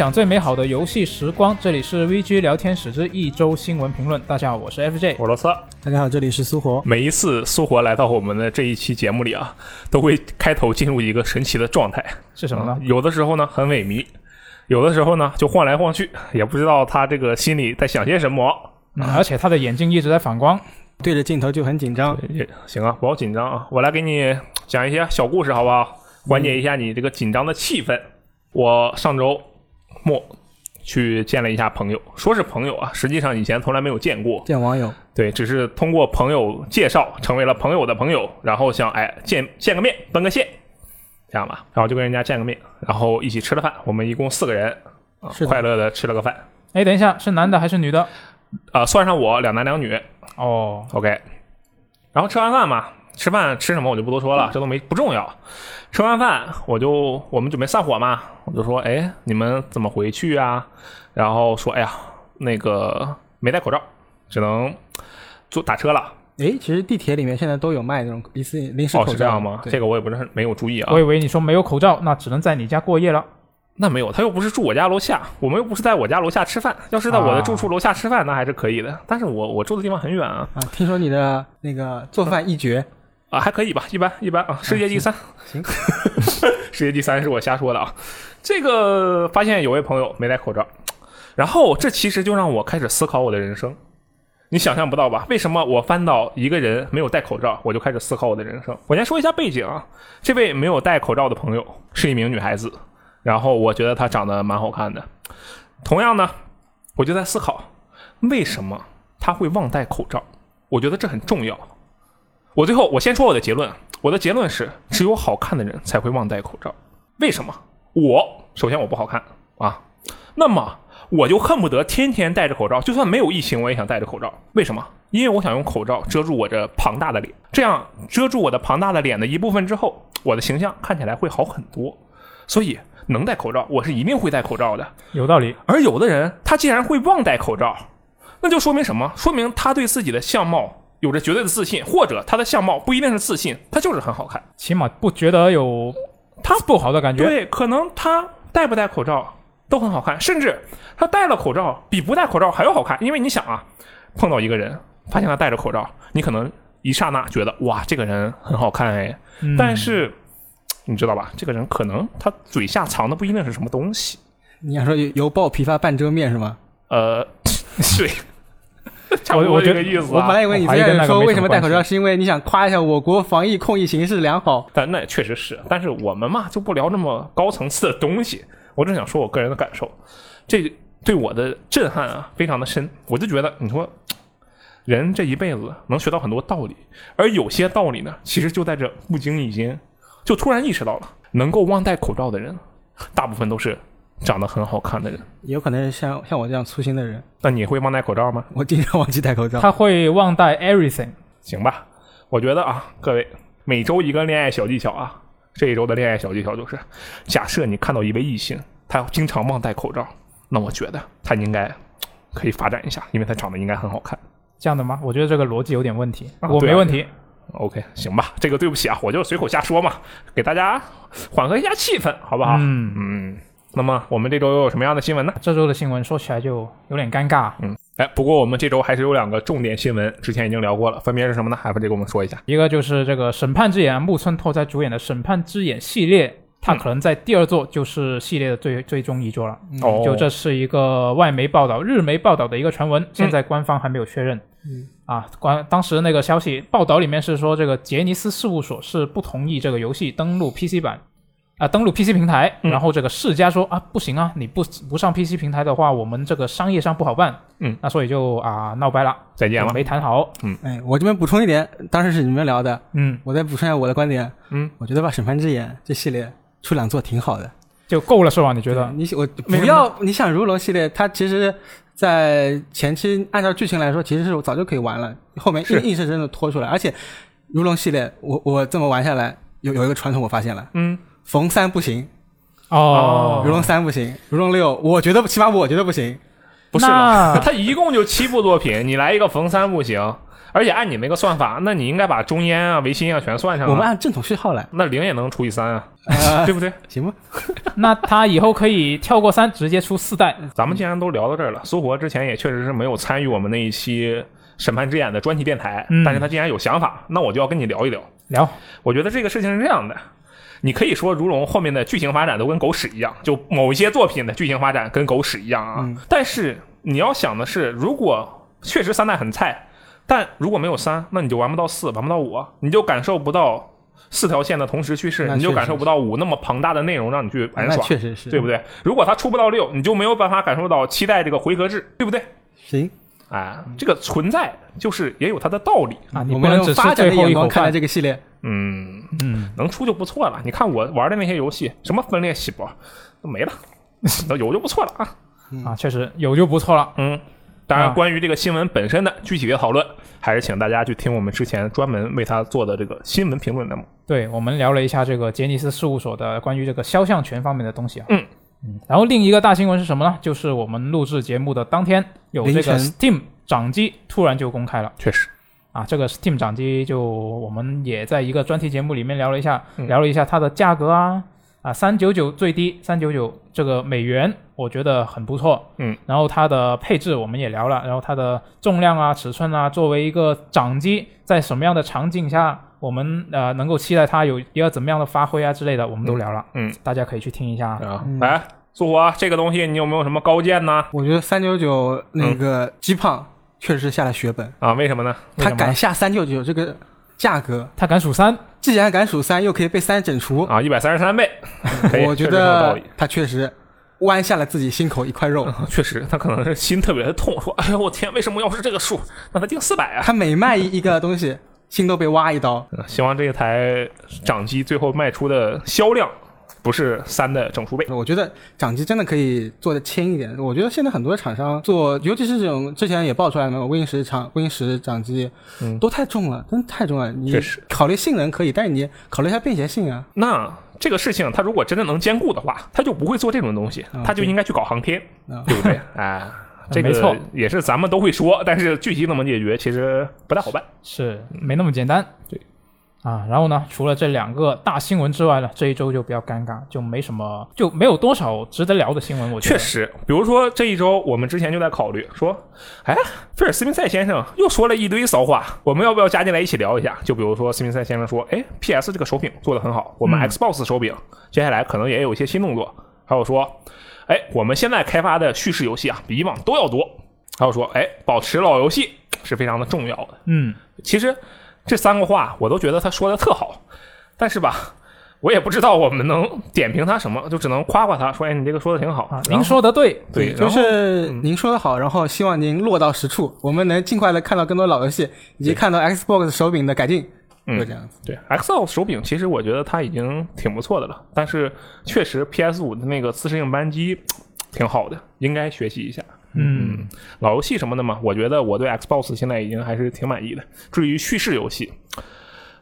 分享最美好的游戏时光，这里是 VG 聊天室之一周新闻评论。大家好，我是 FJ。我罗斯，大家好，这里是苏活。每一次苏活来到我们的这一期节目里啊，都会开头进入一个神奇的状态，是什么呢？有的时候呢很萎靡，有的时候呢就晃来晃去，也不知道他这个心里在想些什么。嗯而且他的眼睛一直在反光。对着镜头就很紧张。也行啊，不要紧张啊，我来给你讲一些小故事，好不好？缓解一下你这个紧张的气氛。我上周末去见了一下朋友，说是朋友啊，实际上以前从来没有见过。见网友，对，只是通过朋友介绍成为了朋友的朋友，然后想哎见见个面，奔个现，这样吧，然后就跟人家见个面，然后一起吃了饭，我们一共四个人，快乐的吃了个饭，哎，等一下，是男的还是女的？啊、算上我两男两女。哦，，OK，然后吃完饭嘛，吃饭吃什么我就不多说了，这都没不重要。吃完饭我就我们准备散伙嘛，我就说哎你们怎么回去啊？然后说哎呀那个没戴口罩，只能坐打车了。哎，其实地铁里面现在都有卖那种临时临时哦，口罩。是这样吗？这个我也不是很没有注意啊我。以为你说没有口罩，那只能在你家过夜了。那没有，他又不是住我家楼下，我们又不是在我家楼下吃饭。要是在我的啊住处楼下吃饭，那还是可以的。但是我我住的地方很远啊，啊，听说你的那个做饭一绝，啊还可以吧，一般一般啊，世界第三。行，世界第三是我瞎说的啊。这个发现有位朋友没戴口罩，然后这其实就让我开始思考我的人生。你想象不到吧？为什么我翻到一个人没有戴口罩，我就开始思考我的人生？我先说一下背景啊，这位没有戴口罩的朋友是一名女孩子，然后我觉得她长得蛮好看的。同样呢，我就在思考，为什么她会忘戴口罩？我觉得这很重要。我最后我先说我的结论，我的结论是，只有好看的人才会忘戴口罩。为什么？我首先我不好看啊，那么我就恨不得天天戴着口罩，就算没有疫情，我也想戴着口罩。为什么？因为我想用口罩遮住我这庞大的脸，这样遮住我的庞大的脸的一部分之后，我的形象看起来会好很多。所以能戴口罩，我是一定会戴口罩的。有道理。而有的人他竟然会忘戴口罩，那就说明什么？说明他对自己的相貌有着绝对的自信，或者他的相貌不一定是自信，他就是很好看。起码不觉得有他不好的感觉。对，可能他戴不戴口罩都很好看，甚至他戴了口罩比不戴口罩还要好看。因为你想啊，碰到一个人，发现他戴着口罩，你可能一刹那觉得哇，这个人很好看哎，嗯但是你知道吧，这个人可能他嘴下藏的不一定是什么东西。你想说油油爆琵琶半遮面是吗？呃，对，差不多我觉得这个意思、啊。我本来以为你我怀疑跟那个之前说为什么戴口罩，是因为你想夸一下我国防疫控疫形势良好。但那也确实是，但是我们嘛就不聊那么高层次的东西，我只想说我个人的感受，这对我的震撼啊非常的深，我就觉得你说人这一辈子能学到很多道理，而有些道理呢，其实就在这不经意间就突然意识到了，能够忘戴口罩的人，大部分都是长得很好看的人。也有可能是像像我这样粗心的人，那你会忘戴口罩吗？我经常忘记戴口罩。他会忘带 everything。行吧，我觉得啊，各位每周一个恋爱小技巧啊，这一周的恋爱小技巧就是，假设你看到一位异性，他经常忘戴口罩，那我觉得他应该可以发展一下，因为他长得应该很好看。这样的吗？我觉得这个逻辑有点问题。我没问题。OK，行吧，这个对不起啊，我就随口瞎说嘛，给大家缓和一下气氛，好不好？嗯，嗯，那么我们这周又有什么样的新闻呢？这周的新闻说起来就有点尴尬。嗯，哎，不过我们这周还是有两个重点新闻，之前已经聊过了，分别是什么呢？还不得给我们说一下？一个就是这个《审判之眼》，木村拓哉主演的《审判之眼》系列，它可能在第二座就是系列的最最终一作了。哦，就这是一个外媒报道、日媒报道的一个传闻，现在官方还没有确认。嗯啊，官当时那个消息报道里面是说，这个杰尼斯事务所是不同意这个游戏登录 PC 版，啊，登录 PC 平台。嗯然后这个世嘉说啊，不行啊，你不不上 PC 平台的话，我们这个商业上不好办。嗯，那所以就啊闹掰了，再见了。没谈好。嗯哎，我这边补充一点，当时是你们聊的，嗯，我再补充一下我的观点。嗯，我觉得吧，《审判之眼》这系列出两座挺好的。就够了是吧？你觉得？你我不要，你想如龙系列，它其实，在前期按照剧情来说，其实是早就可以玩了，后面硬硬生生的拖出来。而且，如龙系列，我我这么玩下来，有有一个传统我发现了，嗯，逢三不行，哦，如龙三不行，如龙六，我觉得起码我觉得不行。不是 他一共就七部作品，你来一个逢三不行，而且按你那个算法，那你应该把中烟啊、维新啊全算上啊。我们按正统序号来，那零也能除以三啊，呃，对不对？行吧？那他以后可以跳过三，直接出四代。咱们既然都聊到这儿了，苏活之前也确实是没有参与我们那一期审判之眼的专题电台，嗯但是他既然有想法，那我就要跟你聊一聊。聊，我觉得这个事情是这样的，你可以说如龙后面的剧情发展都跟狗屎一样，就某一些作品的剧情发展跟狗屎一样啊。嗯但是你要想的是，如果确实三代很菜，但如果没有三，那你就玩不到四，玩不到五啊，你就感受不到四条线的同时叙事，那确实你就感受不到五那么庞大的内容让你去玩耍。确实是，对不对？如果它出不到六，你就没有办法感受到期待这个回合制，对不对？行，哎，这个存在就是也有它的道理。啊，你我们不能用发展的最后一口眼光看待。这个系列，嗯，嗯，能出就不错了。你看我玩的那些游戏，什么分裂细胞都没了，那有就不错了啊。啊，确实有就不错了。嗯，当然，啊关于这个新闻本身的具体的讨论，还是请大家去听我们之前专门为他做的这个新闻评论栏目。对，我们聊了一下这个杰尼斯事务所的关于这个肖像权方面的东西啊。嗯嗯，然后另一个大新闻是什么呢？就是我们录制节目的当天，有这个 Steam 掌机突然就公开了确实，啊。这个 Steam 掌机就我们也在一个专题节目里面聊了一下，嗯聊了一下它的价格啊啊，三九九最低三九九这个美元，我觉得很不错。嗯，然后它的配置我们也聊了，然后它的重量啊、尺寸啊，作为一个掌机，在什么样的场景下，我们呃能够期待它有一个怎么样的发挥啊之类的，我们都聊了。嗯，大家可以去听一下。啊，嗯来，苏活，这个东西你有没有什么高见呢？我觉得三九九那个鸡胖确实是下了血本，啊，为什么呢？么他敢下三九九这个价格，他敢数三，既然敢数三，又可以被三整除，啊，一百三十三倍，我觉得。他确实弯下了自己心口一块肉。确实，他可能是心特别的痛，说：“哎呦，我天，为什么要是这个数？那他定四百啊 他每卖一个东西，心都被挖一刀。！”呃希望这一台掌机最后卖出的销量不是三的整数倍。我觉得掌机真的可以做的轻一点。我觉得现在很多厂商做，尤其是这种之前也爆出来了嘛，Win 十厂 Win 十掌机，嗯都太重了，真的太重了。你确实考虑性能可以，但是你考虑一下便携性啊。那这个事情，它如果真的能兼顾的话，它就不会做这种东西，它就应该去搞航天，啊对不对？啊，这个没错也是咱们都会说，但是具体怎么解决，其实不太好办。是没那么简单。对。啊，然后呢，除了这两个大新闻之外呢，这一周就比较尴尬，就没什么，就没有多少值得聊的新闻。我觉得确实，比如说这一周，我们之前就在考虑说，哎，菲尔斯宾塞先生又说了一堆骚话，我们要不要加进来一起聊一下？就比如说斯宾塞先生说，哎，PS 这个手柄做的很好，我们嗯 Xbox 手柄、接下来可能也有一些新动作。还有说，哎，我们现在开发的叙事游戏啊，比以往都要多。还有说，哎，保持老游戏是非常的重要的。嗯，其实这三个话我都觉得他说的特好，但是吧，我也不知道我们能点评他什么，就只能夸夸他说，哎，你这个说的挺好。啊，您说的对，对，就是您说的好，然后希望您落到实处，我们能尽快的看到更多老游戏，以及看到 Xbox 手柄的改进，嗯就这样子。对 Xbox 手柄，其实我觉得它已经挺不错的了，但是确实 PS 五的那个自适应扳机 挺好的，应该学习一下。嗯，老游戏什么的嘛，我觉得我对 Xbox 现在已经还是挺满意的。至于叙事游戏，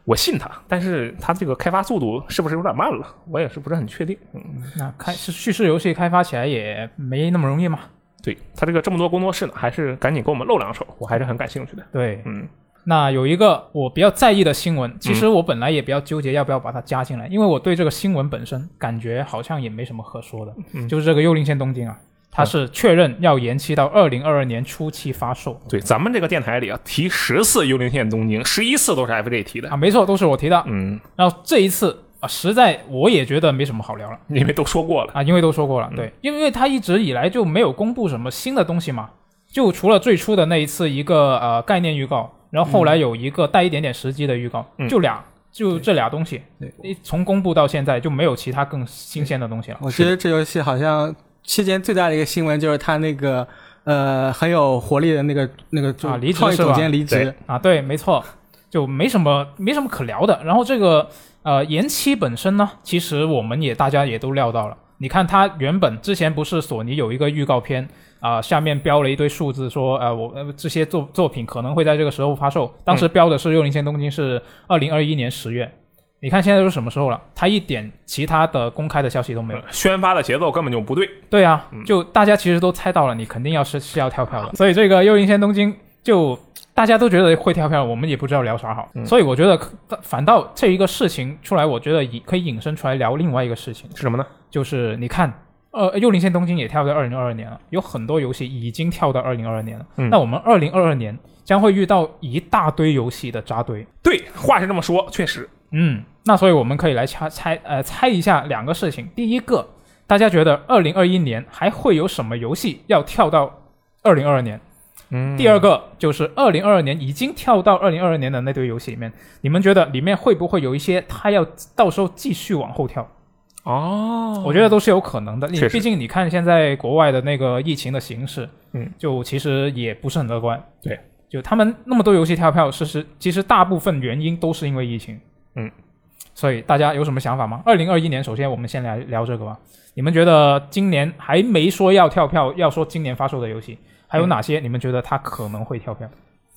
我信它，但是它这个开发速度是不是有点慢了？我也是不是很确定。嗯，那开叙事游戏开发起来也没那么容易嘛。对它这个这么多工作室呢，还是赶紧给我们露两手，我还是很感兴趣的。对，嗯，那有一个我比较在意的新闻，其实我本来也比较纠结要不要把它加进来，因为我对这个新闻本身感觉好像也没什么可说的，嗯就是这个幽灵线东京啊，它是确认要延期到二零二二年初期发售对，咱们这个电台里啊，提十次幽灵线东京，十一次都是 FJ 提的。啊，没错，都是我提的。嗯，然后这一次啊，实在我也觉得没什么好聊了因为都说过了。啊，因为都说过了，对，因为它一直以来就没有公布什么新的东西嘛，就除了最初的那一次一个呃概念预告，然后后来有一个带一点点时机的预告，嗯就俩。就这俩东西，对一从公布到现在就没有其他更新鲜的东西了。我觉得这游戏好像期间最大的一个新闻就是他那个呃很有活力的那个那个啊离职创意总监离职对，啊，对，没错，就没什么没什么可聊的。然后这个呃延期本身呢，其实我们也大家也都料到了。你看他原本之前不是索尼有一个预告片啊、下面标了一堆数字说呃我呃这些作作品可能会在这个时候发售，当时标的是《幽灵线：东京》是二零二一年十月。你看现在都是什么时候了？他一点其他的公开的消息都没有。宣发的节奏根本就不对。对啊嗯，就大家其实都猜到了，你肯定要是是要跳票的，所以这个《幽灵线：东京》就大家都觉得会跳票，我们也不知道聊啥好。嗯所以我觉得可反倒这一个事情出来，我觉得引可以引申出来聊另外一个事情，是什么呢？就是你看。呃，幽灵线东京也跳到二零二二年了，有很多游戏已经跳到二零二二年了。嗯那我们二零二二年将会遇到一大堆游戏的扎堆。对，话是这么说，确实，嗯，那所以我们可以来猜猜呃猜一下两个事情。第一个，大家觉得二零二一年还会有什么游戏要跳到二零二二年？嗯第二个就是二零二二年已经跳到二零二二年的那堆游戏里面，你们觉得里面会不会有一些它要到时候继续往后跳？哦，我觉得都是有可能的。你毕竟你看现在国外的那个疫情的形势，嗯，就其实也不是很乐观。对，就他们那么多游戏跳票，事实其实大部分原因都是因为疫情。嗯，所以大家有什么想法吗？二零二一年，首先我们先来聊这个吧。你们觉得今年还没说要跳票，要说今年发售的游戏，还有哪些你们觉得它可能会跳票？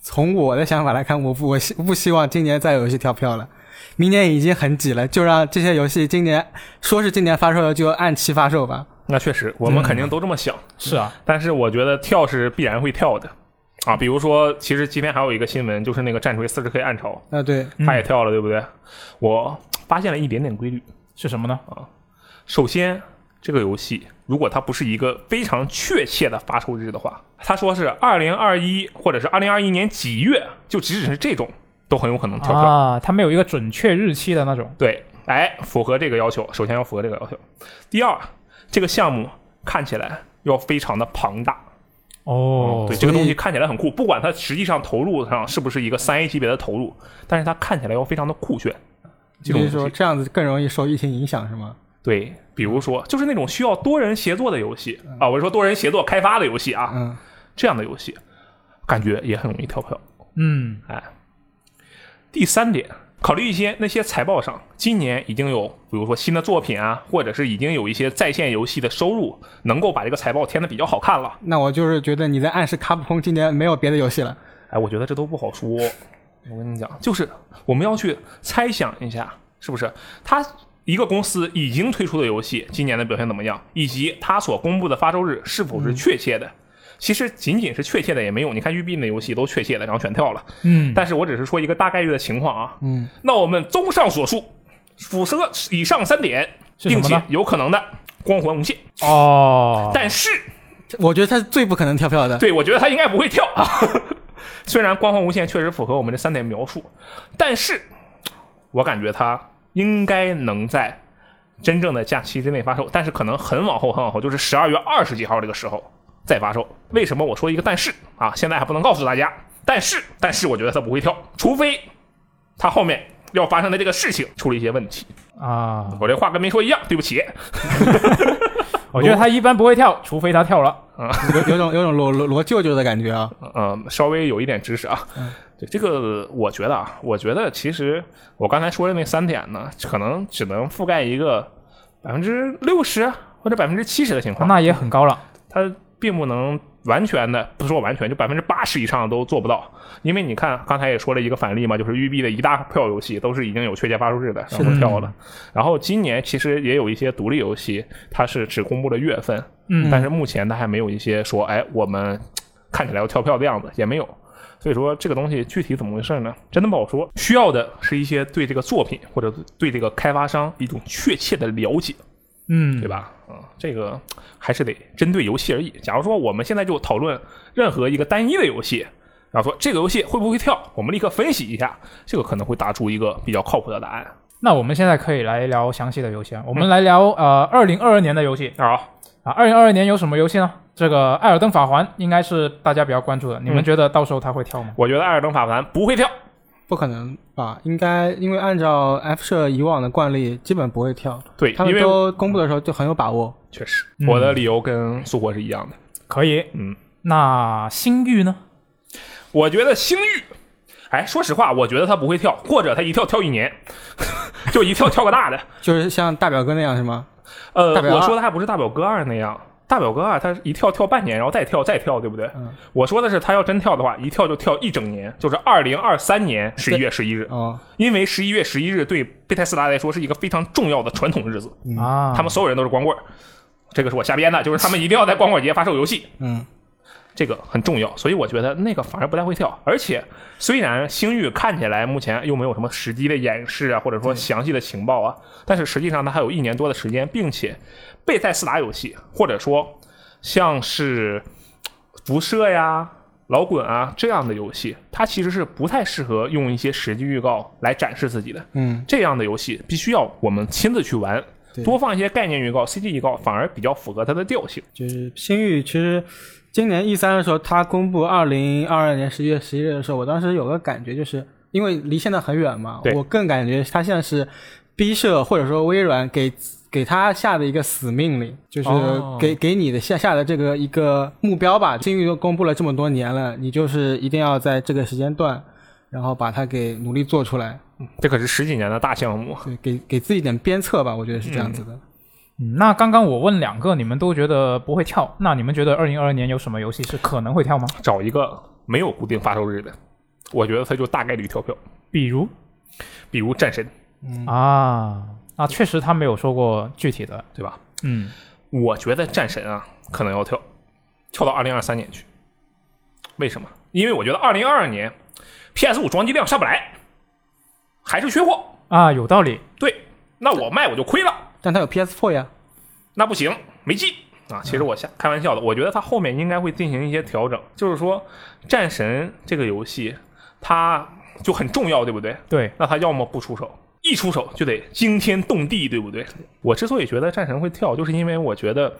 从我的想法来看，我不我希不希望今年再有游戏跳票了。明年已经很挤了，就让这些游戏今年说是今年发售的就按期发售吧。那确实，我们嗯肯定都这么想。是啊，但是我觉得跳是必然会跳的啊。比如说，其实今天还有一个新闻，就是那个战锤四十 K 暗潮，啊，对，嗯它也跳了，对不对？我发现了一点点规律。是什么呢？啊首先，这个游戏如果它不是一个非常确切的发售日的话，他说是二零二一或者是二零二一年几月，就即使是这种，都很有可能跳票。啊，它没有一个准确日期的那种。对，哎，符合这个要求，首先要符合这个要求。第二，这个项目看起来要非常的庞大。哦对，这个东西看起来很酷，不管它实际上投入上是不是一个三 A 级别的投入，但是它看起来又非常的酷炫。这就是种说这样子更容易受疫情影响是吗？对，比如说就是那种需要多人协作的游戏啊，我是说多人协作开发的游戏啊，嗯，这样的游戏感觉也很容易跳票。嗯，哎，第三点，考虑一些那些财报上今年已经有，比如说新的作品啊，或者是已经有一些在线游戏的收入，能够把这个财报填的比较好看了。那我就是觉得你在暗示卡普空今年没有别的游戏了。哎，我觉得这都不好说。我跟你讲，就是我们要去猜想一下，是不是他一个公司已经推出的游戏今年的表现怎么样，以及他所公布的发售日是否是确切的。其实仅仅是确切的也没用，你看育碧那游戏都确切的，然后全跳了。嗯，但是我只是说一个大概率的情况啊。嗯，那我们综上所述，辐射以上三点，并且有可能的光环无限，哦，但是我觉得他是最不可能跳票的。对我觉得他应该不会跳啊。虽然光环无限确实符合我们这三点描述，但是我感觉它应该能在真正的假期之内发售，但是可能很往后很往后，就是十二月二十几号这个时候再发售。为什么我说一个但是啊？现在还不能告诉大家，但是但是我觉得它不会跳，除非它后面要发生的这个事情出了一些问题。啊，我这话跟没说一样，对不起。我觉得他一般不会跳，除非他跳了。有有种有种罗罗罗舅舅的感觉啊。嗯，稍微有一点知识啊。对这个，我觉得啊，我觉得其实我刚才说的那三点呢，可能只能覆盖一个百分之六十或者百分之七十的情况，那也很高了。它并不能完全的，不说完全，就百分之八十以上都做不到。因为你看，刚才也说了一个反例嘛，就是育碧的一大票游戏都是已经有确切发售日的，然后跳了。然后今年其实也有一些独立游戏，它是只公布了月份，嗯但是目前它还没有一些说，哎，我们看起来要跳票的样子，也没有。所以说这个东西具体怎么回事呢？真的不好说。需要的是一些对这个作品或者对这个开发商一种确切的了解，嗯，对？吧？嗯，这个还是得针对游戏而已。假如说我们现在就讨论任何一个单一的游戏，然后说这个游戏会不会跳，我们立刻分析一下，这个可能会答出一个比较靠谱的答案。那我们现在可以来聊详细的游戏啊。我们来聊呃，二零二二年的游戏啊，啊。二零二二年有什么游戏呢？这个《艾尔登法环》应该是大家比较关注的。你们觉得到时候它会跳吗？我觉得《艾尔登法环》不会跳。不可能吧？应该因为按照 F 社以往的惯例，基本不会跳。对，他因为们都公布的时候就很有把握。确实，嗯我的理由跟苏活是一样的。可以。嗯，那星域呢？我觉得星域，哎，说实话，我觉得他不会跳，或者他一跳跳一年，就一跳跳个大的。就是像大表哥那样是吗？呃，大表二我说的还不是大表哥二那样，大表哥啊他一跳跳半年，然后再跳再跳，对不对？嗯我说的是他要真跳的话，一跳就跳一整年，就是二零二三年十一月十一日，哦，因为十一月十一日对贝泰斯达来说是一个非常重要的传统日子，啊，他们所有人都是光棍儿。这个是我瞎编的，就是他们一定要在光棍节发售游戏。嗯，这个很重要，所以我觉得那个反而不太会跳。而且虽然星域看起来目前又没有什么实际的演示啊，或者说详细的情报啊，但是实际上它还有一年多的时间，并且贝塞斯达游戏或者说像是辐射呀。老滚啊，这样的游戏，它其实是不太适合用一些实际预告来展示自己的。嗯，这样的游戏必须要我们亲自去玩，对多放一些概念预告、CG 预告，反而比较符合它的调性。就是星域，其实今年 E 三的时候，它公布二零二二年十一月十一日的时候，我当时有个感觉，就是因为离现在很远嘛对，我更感觉它现在是 B 社或者说微软给给他下的一个死命令，就是哦给、给你的下下的这个一个目标吧。星域都公布了这么多年了，你就是一定要在这个时间段，然后把它给努力做出来，这可是十几年的大项目。对，给给自己点鞭策吧，我觉得是这样子的。嗯，那刚刚我问两个，你们都觉得不会跳，那你们觉得二零二二年有什么游戏是可能会跳吗？找一个没有固定发售日的，我觉得它就大概率跳票。比如比如战神，嗯啊，那确实他没有说过具体的，对吧？嗯，我觉得战神啊可能要跳，跳到二零二三年去。为什么？因为我觉得二零二二年 PS 五装机量上不来，还是缺货。啊，有道理，对，那我卖我就亏了。但他有 PS Four 呀，那不行，没劲啊！其实我瞎开玩笑的，我觉得他后面应该会进行一些调整，就是说，战神这个游戏它就很重要，对不对？对，那他要么不出手，一出手就得惊天动地，对不对？我之所以觉得战神会跳，就是因为我觉得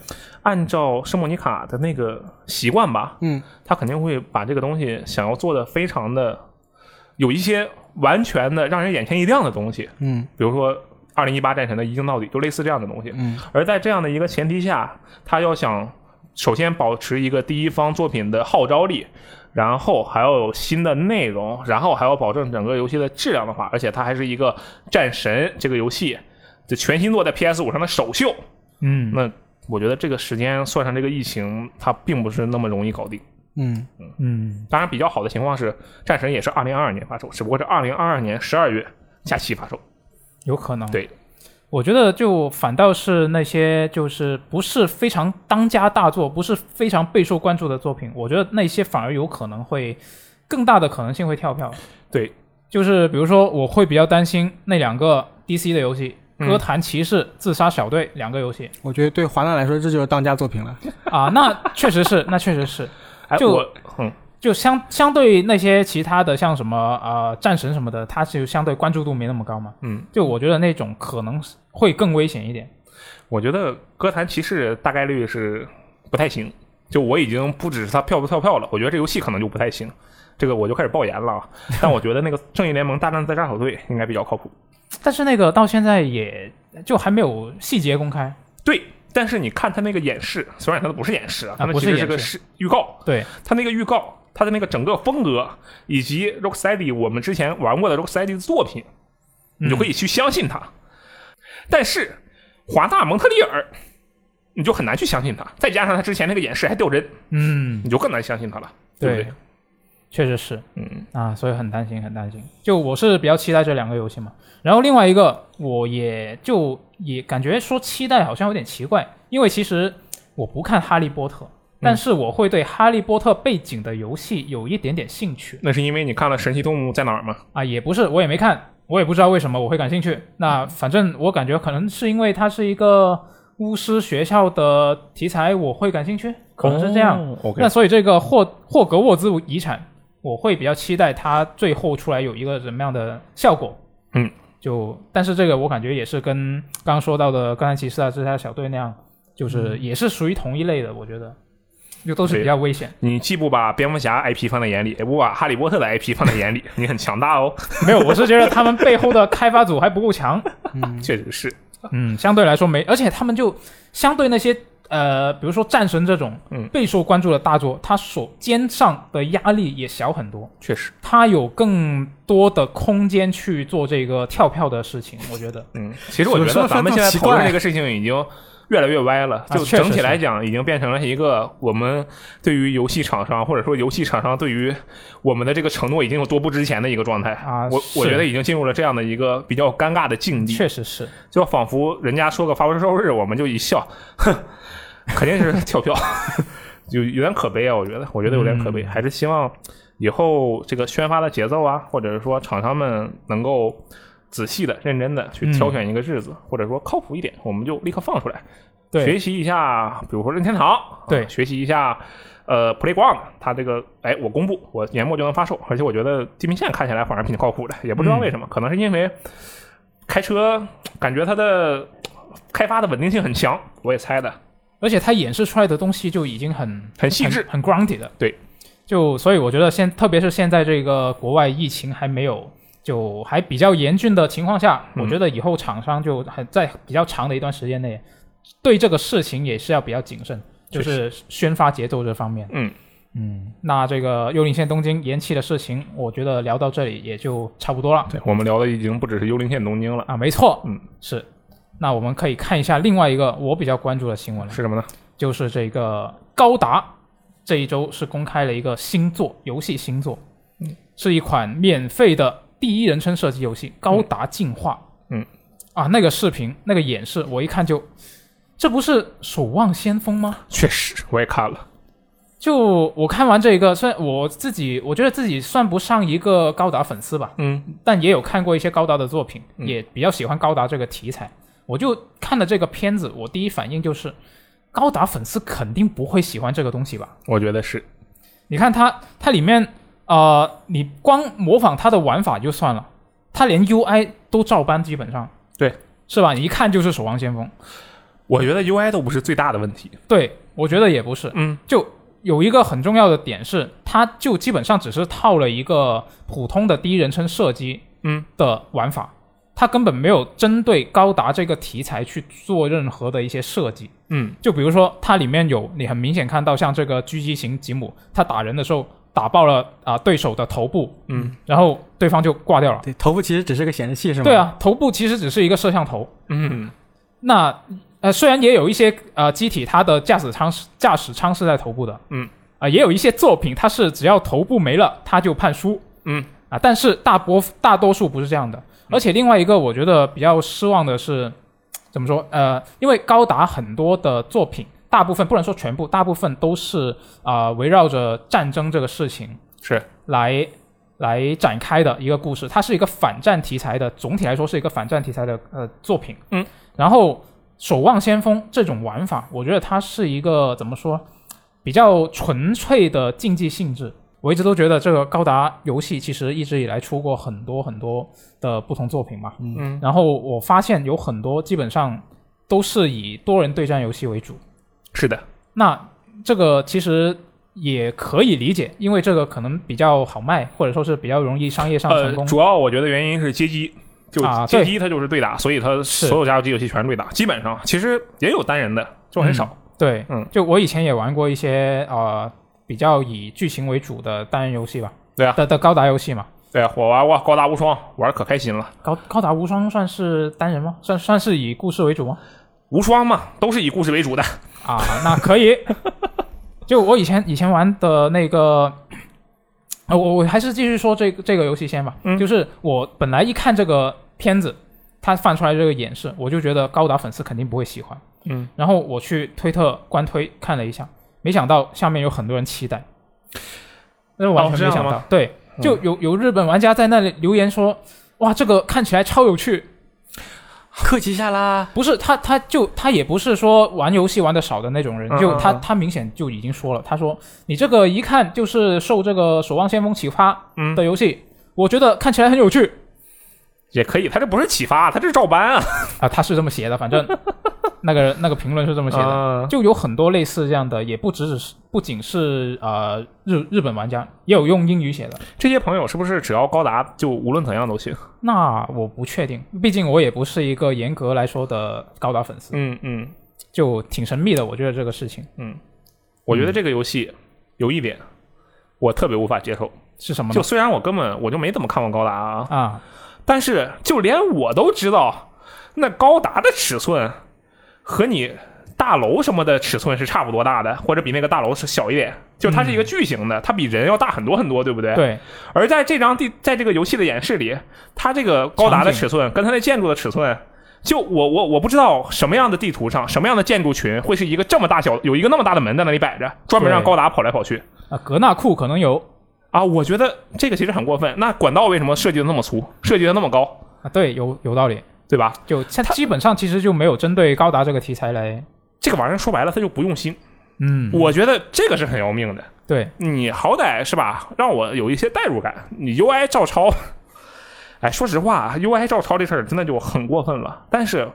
按照圣莫尼卡的那个习惯吧，嗯，他肯定会把这个东西想要做的非常的有一些完全的让人眼前一亮的东西，嗯比如说二零一八战神的一镜到底，就类似这样的东西。嗯而在这样的一个前提下，他要想首先保持一个第一方作品的号召力，然后还要有新的内容，然后还要保证整个游戏的质量的话，而且它还是一个战神这个游戏就全新作在 PS 五上的首秀，嗯，那我觉得这个时间算上这个疫情，它并不是那么容易搞定。嗯嗯，当然，比较好的情况是，战神也是二零二二年发售，只不过是二零二二年十二月假期发售。有可能。对，我觉得就反倒是那些就是不是非常当家大作，不是非常备受关注的作品，我觉得那些反而有可能会更大的可能性会跳票。对，就是比如说，我会比较担心那两个 DC 的游戏，嗯歌坛骑士》《自杀小队》两个游戏我觉得对华纳来说，这就是当家作品了。啊，那确实是，那确实是。哎，就我嗯，就相相对那些其他的，像什么呃战神什么的，它是相对关注度没那么高嘛。嗯，就我觉得那种可能会更危险一点。我觉得哥谭骑士大概率是不太行。就我已经不只是他票不跳票了，我觉得这游戏可能就不太行。这个我就开始爆言了啊。但我觉得那个正义联盟大战在杀小队应该比较靠谱。但是那个到现在也就还没有细节公开。对，但是你看他那个演示，虽然它不是演示啊，他那是其实是个是预告。对，他那个预告，他的那个整个风格，以及 Rocksteady 我们之前玩过的 Rocksteady 的作品，你就可以去相信他。但是华纳蒙特利尔，你就很难去相信他。再加上他之前那个演示还掉帧，嗯，你就更难相信他了，对不对对？，确实是嗯，啊，所以很担心，很担心。就我是比较期待这两个游戏嘛。然后另外一个，我也就也感觉说期待好像有点奇怪，因为其实我不看哈利波特，但是我会对哈利波特背景的游戏有一点点兴趣那是因为你看了《神奇动物在哪儿》吗？啊，也不是我也没看，我也不知道为什么我会感兴趣。那反正我感觉可能是因为它是一个巫师学校的题材，我会感兴趣，可能是这样。那所以这个霍霍格沃兹遗产，我会比较期待它最后出来有一个什么样的效果。嗯，就但是这个我感觉也是跟刚刚说到的《钢弹骑士》啊、这些小队那样，就是也是属于同一类的，我觉得就都是比较危险。你既不把蝙蝠侠 IP 放在眼里，也不把哈利波特的 IP 放在眼里，你很强大哦。没有，我是觉得他们背后的开发组还不够强。确实是，嗯，相对来说没，而且他们就相对那些呃，比如说战神这种嗯。备受关注的大作，他所肩上的压力也小很多。确实，他有更多的空间去做这个跳票的事情，我觉得。嗯，其实我觉得咱们现在讨论这个事情已经越来越歪了，就整体来讲，已经变成了一个我们对于游戏厂商或者说游戏厂商对于我们的这个承诺已经有多不值钱的一个状态。啊我我觉得已经进入了这样的一个比较尴尬的境地，确实是，就仿佛人家说个发售日，我们就一笑，哼，肯定是跳票。有有点可悲啊，我觉得，我觉得有点可悲，嗯还是希望以后这个宣发的节奏啊，或者是说厂商们能够仔细的、认真的去挑选一个日子，或者说靠谱一点，我们就立刻放出来，对学习一下，比如说任天堂，对啊学习一下。呃，Playground 它这个，哎，我公布，我年末就能发售，而且我觉得地平线看起来反而挺靠谱的，也不知道为什么，可能是因为开车感觉它的开发的稳定性很强，我也猜的，而且他演示出来的东西就已经很很细致，很 grounded 的。对，就所以我觉得现特别是现在这个国外疫情还没有就还比较严峻的情况下，嗯我觉得以后厂商就很在比较长的一段时间内，对这个事情也是要比较谨慎，就是宣发节奏这方面。嗯。嗯，那这个幽灵线东京延期的事情，我觉得聊到这里也就差不多了对我们聊的已经不只是幽灵线东京了，啊。没错，嗯，是。那我们可以看一下另外一个我比较关注的新闻了。是什么呢？就是这个高达这一周是公开了一个新作，游戏新作，嗯，是一款免费的第一人称射击游戏《高达进化》。嗯，啊，那个视频那个演示，我一看就，这不是《守望先锋》吗？确实，我也看了。就我看完这个，虽然我自己我觉得自己算不上一个高达粉丝吧，嗯，但也有看过一些高达的作品，嗯也比较喜欢高达这个题材。我就看了这个片子，我第一反应就是，高达粉丝肯定不会喜欢这个东西吧？我觉得是。你看它，它里面呃，你光模仿它的玩法就算了，它连 UI 都照搬，基本上对，是吧？你一看就是《守望先锋》。我觉得 UI 都不是最大的问题。对，我觉得也不是，嗯，就有一个很重要的点是，它就基本上只是套了一个普通的第一人称射击嗯的玩法，它根本没有针对高达这个题材去做任何的一些设计。嗯就比如说，它里面有你很明显看到，像这个狙击型吉姆，他打人的时候打爆了啊、对手的头部，嗯然后对方就挂掉了。对，头部其实只是个显示器，是吗？对，啊，头部其实只是一个摄像头。嗯那呃，虽然也有一些呃机体，它的驾驶舱是驾驶舱是在头部的，嗯，啊、也有一些作品，它是只要头部没了，它就判输，嗯啊，但是大波大多数不是这样的。而且另外一个我觉得比较失望的是，怎么说？呃，因为高达很多的作品，大部分不能说全部，大部分都是啊、围绕着战争这个事情是来来展开的一个故事，它是一个反战题材的，总体来说是一个反战题材的呃作品。嗯，然后守望先锋这种玩法，我觉得它是一个怎么说，比较纯粹的竞技性质。我一直都觉得这个高达游戏其实一直以来出过很多很多的不同作品嘛，嗯然后我发现有很多基本上都是以多人对战游戏为主。是的，那这个其实也可以理解，因为这个可能比较好卖，或者说是比较容易商业上成呃，功。主要我觉得原因是街机。就街机它就是对打，所以它所有家用机游戏全是对打，基本上其实也有单人的，就很少。对，嗯，就我以前也玩过一些呃比较以剧情为主的单人游戏吧，对啊的的高达游戏嘛。对啊，我玩过高达无双，玩得可开心了。高高达无双算是单人吗？算算是以故事为主吗？无双嘛，都是以故事为主的。啊，那可以。就我以前以前玩的那个，呃，我我还是继续说这个这个游戏先吧。嗯就是我本来一看这个片子，它放出来这个演示，我就觉得高达粉丝肯定不会喜欢。嗯，然后我去推特官推看了一下，没想到下面有很多人期待，那完全没想到。对，就有有日本玩家在那里留言说：“哇，这个看起来超有趣。”客气一下啦。不是他，他就他也不是说玩游戏玩的少的那种人，就他他明显就已经说了，他说你这个一看就是受这个《守望先锋》启发嗯的游戏，我觉得看起来很有趣也可以，他这不是启发，他这是照搬啊。啊，他是这么写的，反正 那个那个评论是这么写的，啊就有很多类似这样的，也不只只是不仅是呃日日本玩家，也有用英语写的。这些朋友是不是只要高达就无论怎样都行？那我不确定，毕竟我也不是一个严格来说的高达粉丝，嗯嗯就挺神秘的。我觉得这个事情嗯，我觉得这个游戏有一点我特别无法接受，是什么呢就？虽然我根本我就没怎么看过高达啊，啊，但是就连我都知道，那高达的尺寸和你大楼什么的尺寸是差不多大的，或者比那个大楼是小一点，就它是一个巨型的，它比人要大很多很多，对不对？。对，而在这张地，在这个游戏的演示里，它这个高达的尺寸跟它那建筑的尺寸就我我我不知道什么样的地图上，什么样的建筑群会是一个这么大小，有一个那么大的门在那里摆着，专门让高达跑来跑去啊，格纳库可能有啊！我觉得这个其实很过分。那管道为什么设计的那么粗，设计的那么高，啊，对，有有道理。对吧？就它基本上其实就没有针对高达这个题材来，这个玩意儿说白了，它就不用心。嗯，我觉得这个是很要命的。对，你好歹是吧，让我有一些代入感。你 UI 照抄，哎，说实话，UI 照抄这事儿真的就很过分了。但是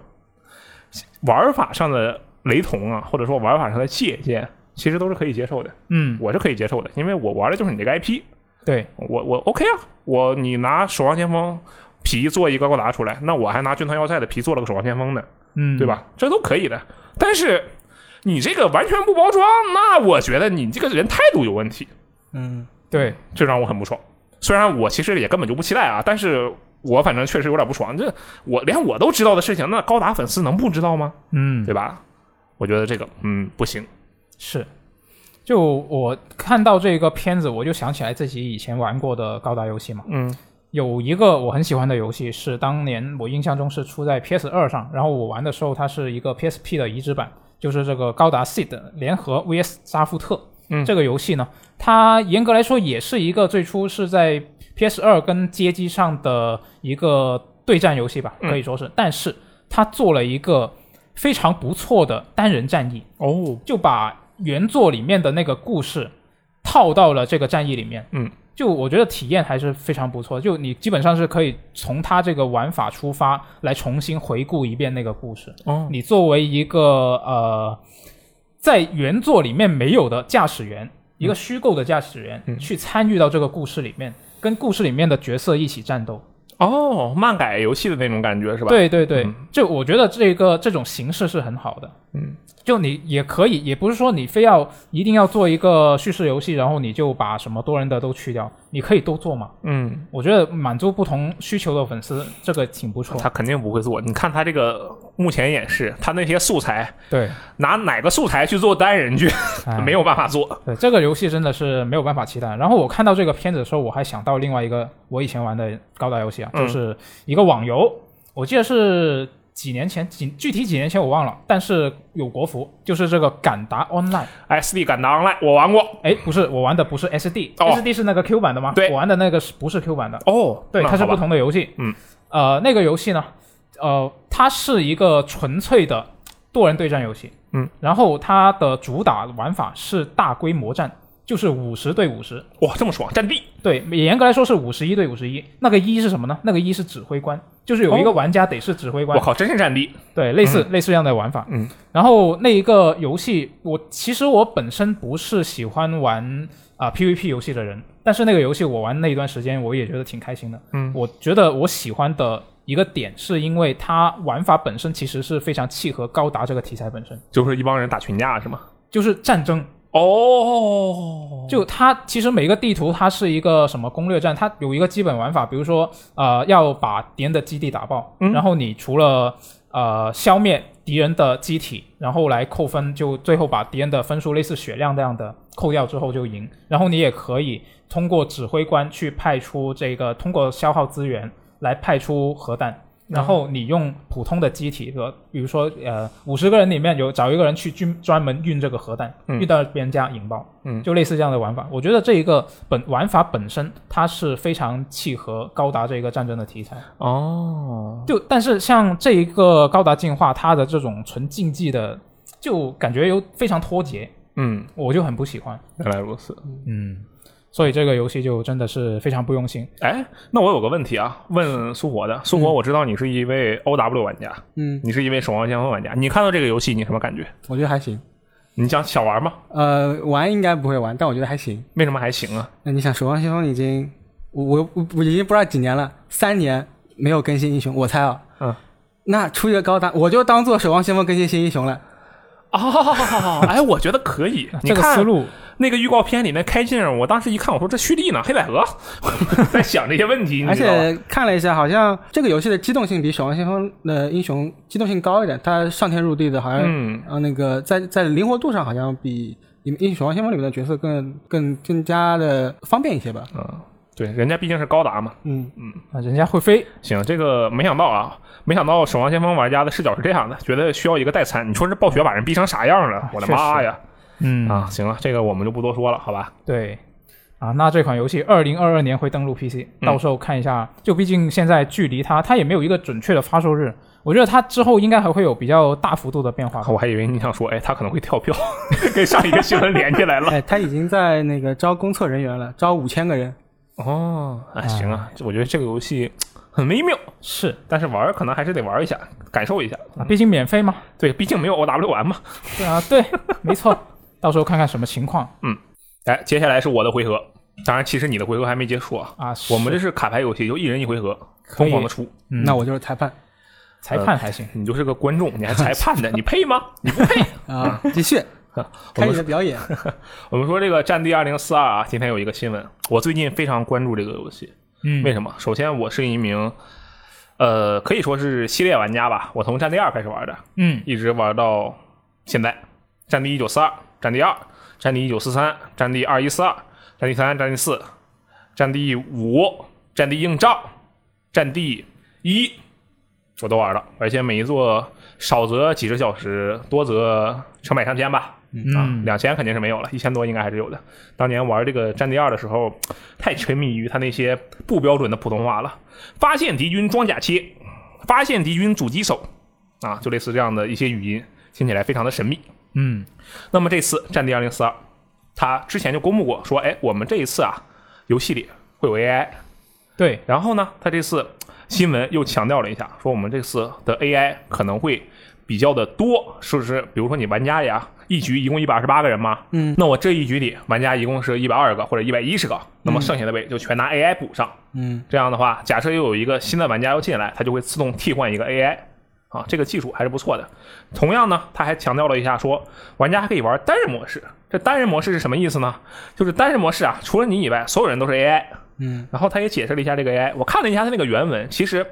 玩法上的雷同啊，或者说玩法上的借鉴，其实都是可以接受的。嗯，我是可以接受的，因为我玩的就是你这个 IP，对，我我 OK 啊。我你拿守望先锋皮做一个高达出来，那我还拿军团要塞的皮做了个守望先锋呢，嗯，对？吧？这都可以的。但是你这个完全不包装，那我觉得你这个人态度有问题。嗯，对，这让我很不爽。虽然我其实也根本就不期待啊，但是我反正确实有点不爽。这我连我都知道的事情，那高达粉丝能不知道吗？嗯，对吧？我觉得这个嗯不行。是。就我看到这个片子，我就想起来自己以前玩过的高达游戏嘛。嗯有一个我很喜欢的游戏，是当年我印象中是出在 PS 二上，然后我玩的时候它是一个 PSP 的移植版，就是这个高达 Seed 联合 VS 扎夫特。嗯这个游戏呢，它严格来说也是一个最初是在 PS 二跟街机上的一个对战游戏吧，嗯可以说是，但是它做了一个非常不错的单人战役，哦就把原作里面的那个故事套到了这个战役里面。嗯，就我觉得体验还是非常不错。就你基本上是可以从它这个玩法出发来重新回顾一遍那个故事。哦你作为一个呃，在原作里面没有的驾驶员，一个虚构的驾驶员，嗯去参与到这个故事里面，跟故事里面的角色一起战斗。哦，漫改游戏的那种感觉是吧？，对对对，嗯就我觉得这个这种形式是很好的。嗯，就你也可以，也不是说你非要一定要做一个叙事游戏，然后你就把什么多人的都去掉，你可以都做嘛。嗯，我觉得满足不同需求的粉丝，这个挺不错。他肯定不会做。你看他这个目前演示，他那些素材对，拿哪个素材去做单人剧，哎 没有办法做。对这个游戏真的是没有办法期待。然后我看到这个片子的时候，我还想到另外一个我以前玩的高达游戏啊，嗯就是一个网游，我记得是几年前，几具体几年前我忘了，但是有国服，就是这个敢达 Online。SD 敢达 Online 我玩过。哎，不是，我玩的不是 SD，SD、是那个 Q 版的吗？对我玩的那个是不是 Q 版的？哦，对，它是不。同的游戏。嗯，呃，那个游戏呢，呃，它是一个纯粹的多人对战游戏。嗯，然后它的主打玩法是大规模战，就是五十对五十。哇，这么爽，战地。对，严格来说是五十一对五十一。那个一是什么呢？那个一是指挥官，就是有一个哦玩家得是指挥官。我靠，真是战地。对，类似、类似这样的玩法。嗯，然后那一个游戏，我其实我本身不是喜欢玩啊、PVP 游戏的人，但是那个游戏我玩那一段时间，我也觉得挺开心的。嗯我觉得我喜欢的一个点，是因为它玩法本身其实是非常契合高达这个题材本身，就是一帮人打群架是吗？就是战争。哦，就它其实每个地图它是一个什么攻略战，它有一个基本玩法，比如说呃要把敌人的基地打爆，嗯然后你除了呃消灭敌人的机体，然后来扣分，就最后把敌人的分数类似血量那样的扣掉之后就赢。然后你也可以通过指挥官去派出这个通过消耗资源来派出核弹。然后你用普通的机体，和比如说呃五十个人里面有找一个人去专专门运这个核弹，嗯运到别人家引爆，嗯就类似这样的玩法。我觉得这一个本玩法本身它是非常契合高达这个战争的题材。哦，就但是像这一个高达进化，它的这种纯竞技的，就感觉有非常脱节，嗯，我就很不喜欢。原来如此。嗯，所以这个游戏就真的是非常不用心。哎，那我有个问题啊，问苏活的。苏活，我知道你是一位 OW 玩家，嗯，你是一位守望先锋玩家。你看到这个游戏，你什么感觉？我觉得还行。你想想玩吗？呃，玩应该不会玩，但我觉得还行。为什么还行啊？那你想，《守望先锋》已经，我我我我已经不知道几年了，三年没有更新英雄，我猜啊，嗯，那出一个高达，我就当做《守望先锋》更新新英雄了。哦，哎，我觉得可以。你 这个思路，那个预告片里面开镜，我当时一看，我说这蓄力呢，黑百合，在想这些问题，而？且看了一下，好像这个游戏的机动性比《守望先锋》的英雄机动性高一点，它上天入地的，好像嗯，呃那个在在灵活度上好像比《英英雄守望先锋》里面的角色更更更加的方便一些吧。嗯，对，人家毕竟是高达嘛。嗯嗯，啊，人家会飞，行，这个没想到啊，没想到《守望先锋》玩家的视角是这样的，觉得需要一个代餐。你说这暴雪把人逼成啥样了？我的妈呀！嗯啊，行了，这个我们就不多说了，好吧？对，啊，那这款游戏二零二二年会登陆 PC，嗯到时候看一下。就毕竟现在距离它，它也没有一个准确的发售日，我觉得它之后应该还会有比较大幅度的变化。我还以为你想说，哎，它可能会跳票，跟上一个新闻连起来了。哎，它已经在那个招公测人员了，招五千个人。哦，哎，行啊，我觉得这个游戏很微妙，是但是玩可能还是得玩一下，感受一下。啊，毕竟免费嘛。对，毕竟没有 O W M 嘛。对啊，对，没错。到时候看看什么情况嗯哎，接下来是我的回合，当然，其实你的回合还没结束啊。啊。我们这是是卡牌游戏，就一人一回合，疯狂的出。嗯那我就是裁判裁判还行。你就是个观众，你还 裁判呢？你配吗？你不配。啊，继续我开们你的表演。我们说这个《战地二零四二》啊，今天有一个新闻，我最近非常关注这个游戏。嗯，为什么？首先，我是一名呃，可以说是系列玩家吧。我从《战地二》开始玩的，嗯一直玩到现在。《战地一九四二》《战地二》《战地一九四三》《战地二一四二》《战地三》《战地四》《战地五》《战地硬仗》《战地一》，我都玩了，而且每一座少则几十小时，多则成百上千吧。啊，嗯，两千肯定是没有了，一千多应该还是有的。当年玩这个《战地二》的时候，太沉迷于他那些不标准的普通话了。发现敌军装甲切，发现敌军主机手，啊，就类似这样的一些语音，听起来非常的神秘。嗯那么这次《战地二零四二》，它之前就公布过，说，哎，我们这一次啊，游戏里会有 AI。对，然后呢，他这次新闻又强调了一下，说我们这次的 AI 可能会比较的多，是不是？比如说你玩家呀，一局一共一百二十八个人嘛，嗯，那我这一局里玩家一共是一百二十个或者一百一十个，那么剩下的位就全拿 AI 补上。嗯，这样的话，假设又有一个新的玩家要进来，它就会自动替换一个 AI。啊，这个技术还是不错的。同样呢，他还强调了一下说，玩家还可以玩单人模式。这单人模式是什么意思呢？就是单人模式啊，除了你以外，所有人都是 AI。嗯，然后他也解释了一下这个 AI，我看了一下他那个原文，其实，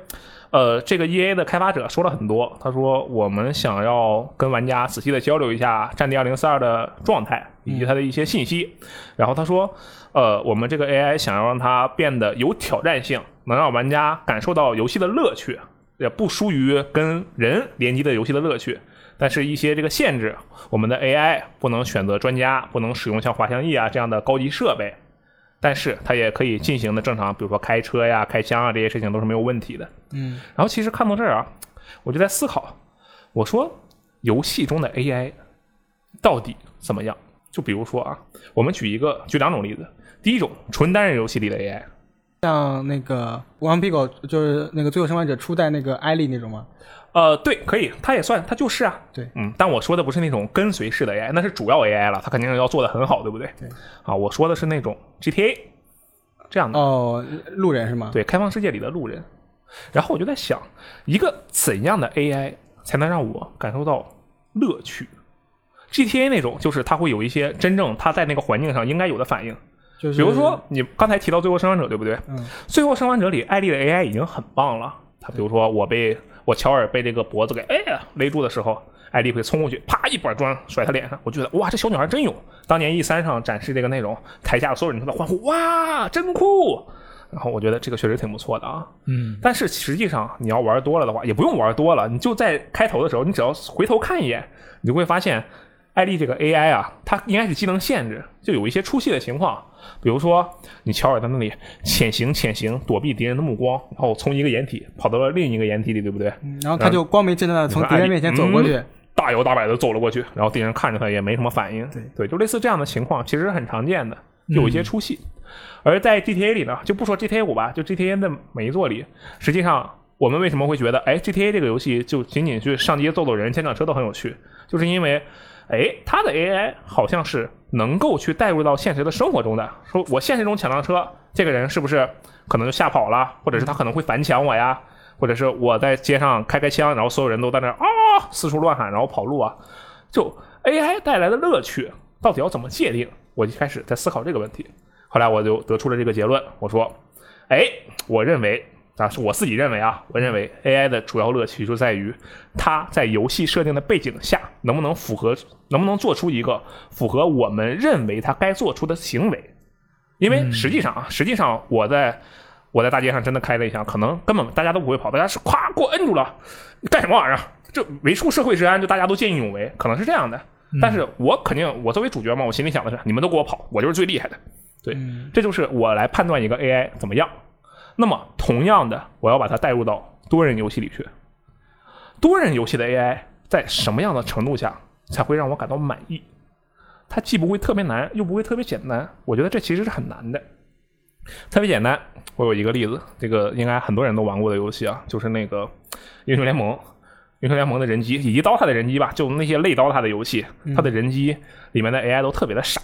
呃，这个 EA 的开发者说了很多，他说我们想要跟玩家仔细的交流一下《战地二零四二》的状态以及它的一些信息，然后他说，呃，我们这个 AI 想要让它变得有挑战性，能让玩家感受到游戏的乐趣，也不输于跟人联机的游戏的乐趣。但是，一些这个限制，我们的 AI 不能选择专家，不能使用像滑翔翼啊这样的高级设备，但是它也可以进行的正常，比如说开车呀、开枪啊这些事情都是没有问题的。嗯，然后其实看到这儿啊，我就在思考，我说游戏中的 AI 到底怎么样？就比如说啊，我们举一个举两种例子，第一种纯单人游戏里的 AI，像那个《王 Pigo》就是那个《最后生还者》初代那个艾莉那种吗？呃，对，可以，他也算，他就是啊，对，嗯，但我说的不是那种跟随式的 AI，那是主要 AI 了，他肯定是要做的很好，对不对？对，啊，我说的是那种 GTA 这样的，哦，路人是吗？对，开放世界里的路人。然后我就在想，一个怎样的 AI 才能让我感受到乐趣？GTA 那种就是它会有一些真正它在那个环境上应该有的反应，就是比如说你刚才提到《最后生还者》，对不对？嗯，最后生还者里，艾丽的 AI 已经很棒了。他比如说我被我乔尔被这个脖子给哎呀勒住的时候，艾丽会冲过去，啪一板砖甩他脸上。我觉得哇，这小女孩真勇。当年 E 三上展示这个内容，台下所有人都在欢呼，哇，真酷。然后我觉得这个确实挺不错的啊。嗯但是实际上你要玩多了的话，也不用玩多了，你就在开头的时候，你只要回头看一眼，你就会发现，艾丽这个 AI 啊，它应该是技能限制，就有一些出戏的情况。比如说，你乔尔在那里潜行潜行，躲避敌人的目光，然后从一个掩体跑到了另一个掩体里，对不对？嗯然后他就光明正大的从敌人面前走过去。大摇大摆的走了过去，然后敌人看着他也没什么反应。对对，就类似这样的情况，其实很常见的，有一些出戏。而在 GTA 里呢，就不说 GTA 五吧，就 GTA 的每一座里，实际上我们为什么会觉得，哎，GTA 这个游戏就仅仅去上街揍揍人、牵辆车都很有趣，就是因为，哎，它的 AI 好像是能够去带入到现实的生活中的。说我现实中抢辆车，这个人是不是可能就吓跑了，或者是他可能会反抢我呀？或者是我在街上开开枪，然后所有人都在那啊四处乱喊，然后跑路啊，就 AI 带来的乐趣到底要怎么界定？我一开始在思考这个问题，后来我就得出了这个结论，我说，哎，我认为啊，是我自己认为啊，我认为 AI 的主要乐趣就在于它在游戏设定的背景下能不能符合，能不能做出一个符合我们认为它该做出的行为。因为嗯实际上啊，实际上我在我在大街上真的开了一枪，可能根本大家都不会跑，大家是咵给我摁住了，你干什么玩意儿？这维护社会治安，就大家都见义勇为，可能是这样的。但是我肯定，我作为主角嘛，我心里想的是，你们都给我跑，我就是最厉害的。对，嗯这就是我来判断一个 AI 怎么样。那么，同样的，我要把它带入到多人游戏里去。多人游戏的 AI 在什么样的程度下才会让我感到满意？它既不会特别难，又不会特别简单。我觉得这其实是很难的。特别简单，我有一个例子，这个应该很多人都玩过的游戏啊，就是那个英雄联盟。英雄联盟的人机以及 DOTA 的人机吧，就那些类 DOTA 的游戏，它的人机里面的 AI 都特别的傻，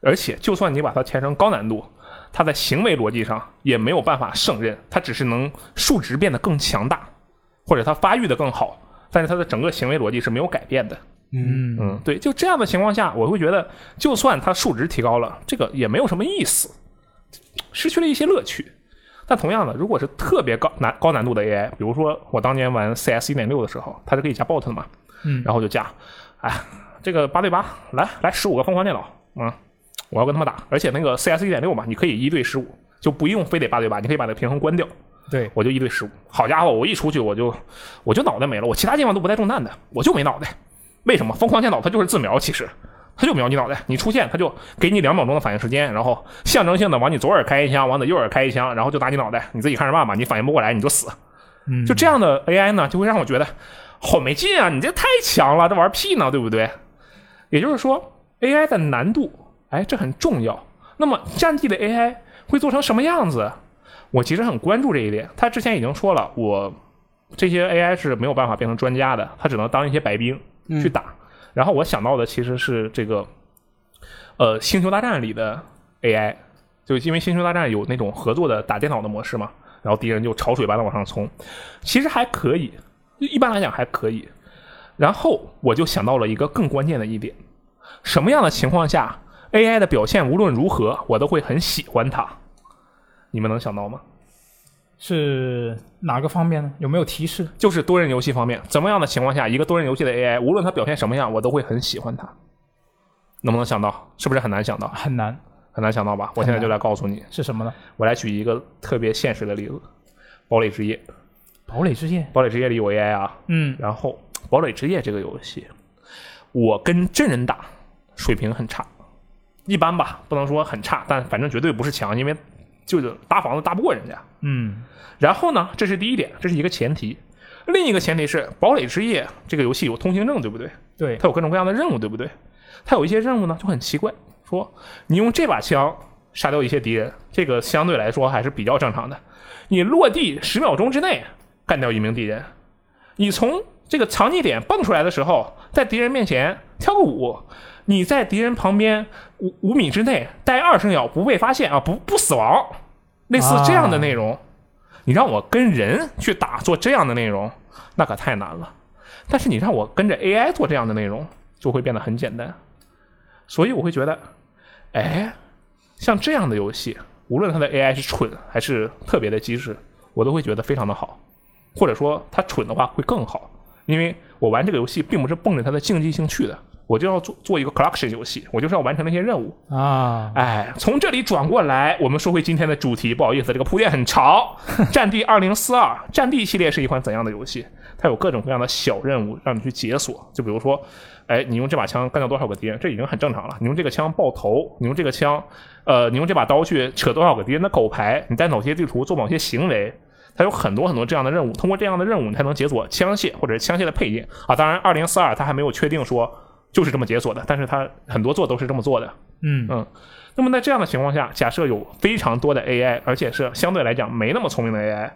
而且就算你把它填成高难度，它在行为逻辑上也没有办法胜任，它只是能数值变得更强大，或者它发育的更好，但是它的整个行为逻辑是没有改变的。嗯嗯，对，就这样的情况下，我会觉得，就算它数值提高了，这个也没有什么意思，失去了一些乐趣。但同样的，如果是特别高难高难度的 AI，比如说我当年玩 CS 一点六的时候，它是可以加 bot 的嘛，嗯然后就加，哎，这个八对八，来来十五个疯狂电脑，嗯，我要跟他们打，而且那个 CS 一点六嘛，你可以一对十五，就不用非得八对八，你可以把那个平衡关掉，对，我就一对十五。好家伙，我一出去我就我就脑袋没了，我其他地方都不带中弹的，我就没脑袋。为什么？疯狂电脑它就是自瞄，其实它就瞄你脑袋，你出现它就给你两秒钟的反应时间，然后象征性的往你左耳开一枪，往你右耳开一枪，然后就打你脑袋，你自己看着办吧，你反应不过来你就死。嗯，就这样的 AI 呢，就会让我觉得好没劲啊！你这太强了，这玩屁呢，对不对？也就是说，AI 的难度，哎，这很重要。那么战地的 AI 会做成什么样子？我其实很关注这一点。他之前已经说了，我这些 AI 是没有办法变成专家的，他只能当一些白兵去打。然后我想到的其实是这个，呃，《星球大战》里的 AI，就因为《星球大战》有那种合作的打电脑的模式嘛，然后敌人就潮水般的往上冲，其实还可以，一般来讲还可以。然后我就想到了一个更关键的一点：什么样的情况下 AI 的表现无论如何我都会很喜欢它？你们能想到吗？是哪个方面呢？有没有提示？就是多人游戏方面，怎么样的情况下，一个多人游戏的 AI 无论它表现什么样，我都会很喜欢它？能不能想到？是不是很难想到？很难，很难想到吧？我现在就来告诉你，是什么呢？我来举一个特别现实的例子：《堡垒之夜》。堡垒之夜。《堡垒之夜》里有 AI 啊，嗯，然后《堡垒之夜》这个游戏，我跟真人打水平很差，一般吧，不能说很差，但反正绝对不是强，因为就是搭房子搭不过人家。嗯，然后呢，这是第一点，这是一个前提。另一个前提是，《堡垒之夜》这个游戏有通行证，对不对？对，它有各种各样的任务，对不对？它有一些任务呢就很奇怪，说你用这把枪杀掉一些敌人，这个相对来说还是比较正常的。你落地十秒钟之内干掉一名敌人，你从这个藏匿点蹦出来的时候，在敌人面前跳个舞，你在敌人旁边五五米之内待二十秒不被发现啊，不不死亡，类似这样的内容。你让我跟人去打做这样的内容，那可太难了。但是你让我跟着 AI 做这样的内容，就会变得很简单。所以我会觉得，哎，像这样的游戏，无论它的 AI 是蠢还是特别的机智，我都会觉得非常的好。或者说它蠢的话会更好，因为我玩这个游戏并不是奔着它的竞技性去的，我就要做做一个 collection 游戏，我就是要完成那些任务。啊，哎，从这里转过来，我们说回今天的主题。不好意思，这个铺垫很长。《战地二零四二》战地系列是一款怎样的游戏？它有各种各样的小任务让你去解锁。就比如说，哎，你用这把枪干掉多少个敌人，这已经很正常了。你用这个枪爆头，你用这个枪，呃，你用这把刀去扯多少个敌人的狗牌，你在某些地图做某些行为。它有很多很多这样的任务，通过这样的任务，你才能解锁枪械或者是枪械的配件啊。当然，二零四二它还没有确定说就是这么解锁的，但是它很多做都是这么做的。嗯嗯，那么在这样的情况下，假设有非常多的 AI，而且是相对来讲没那么聪明的 AI，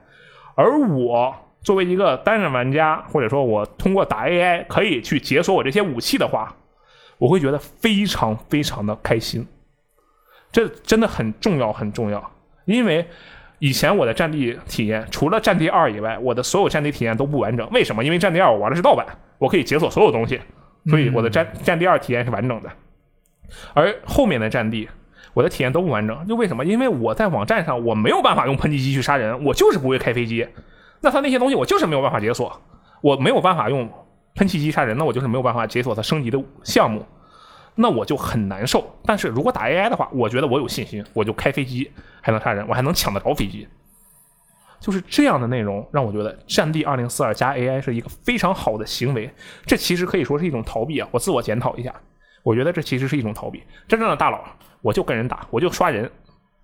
而我作为一个单人玩家，或者说我通过打 AI 可以去解锁我这些武器的话，我会觉得非常非常的开心。这真的很重要，很重要，因为。以前我的战地体验，除了战地二以外，我的所有战地体验都不完整。为什么？因为战地二我玩的是盗版，我可以解锁所有东西，所以我的战战地二体验是完整的。而后面的战地，我的体验都不完整，就为什么？因为我在网站上我没有办法用喷气机去杀人，我就是不会开飞机，那他那些东西我就是没有办法解锁，我没有办法用喷气机杀人，那我就是没有办法解锁它升级的项目。那我就很难受。但是如果打 AI 的话，我觉得我有信心，我就开飞机还能杀人，我还能抢得着飞机。就是这样的内容让我觉得《战地二零四二》加 AI 是一个非常好的行为。这其实可以说是一种逃避啊！我自我检讨一下，我觉得这其实是一种逃避。真正的大佬，我就跟人打，我就刷人，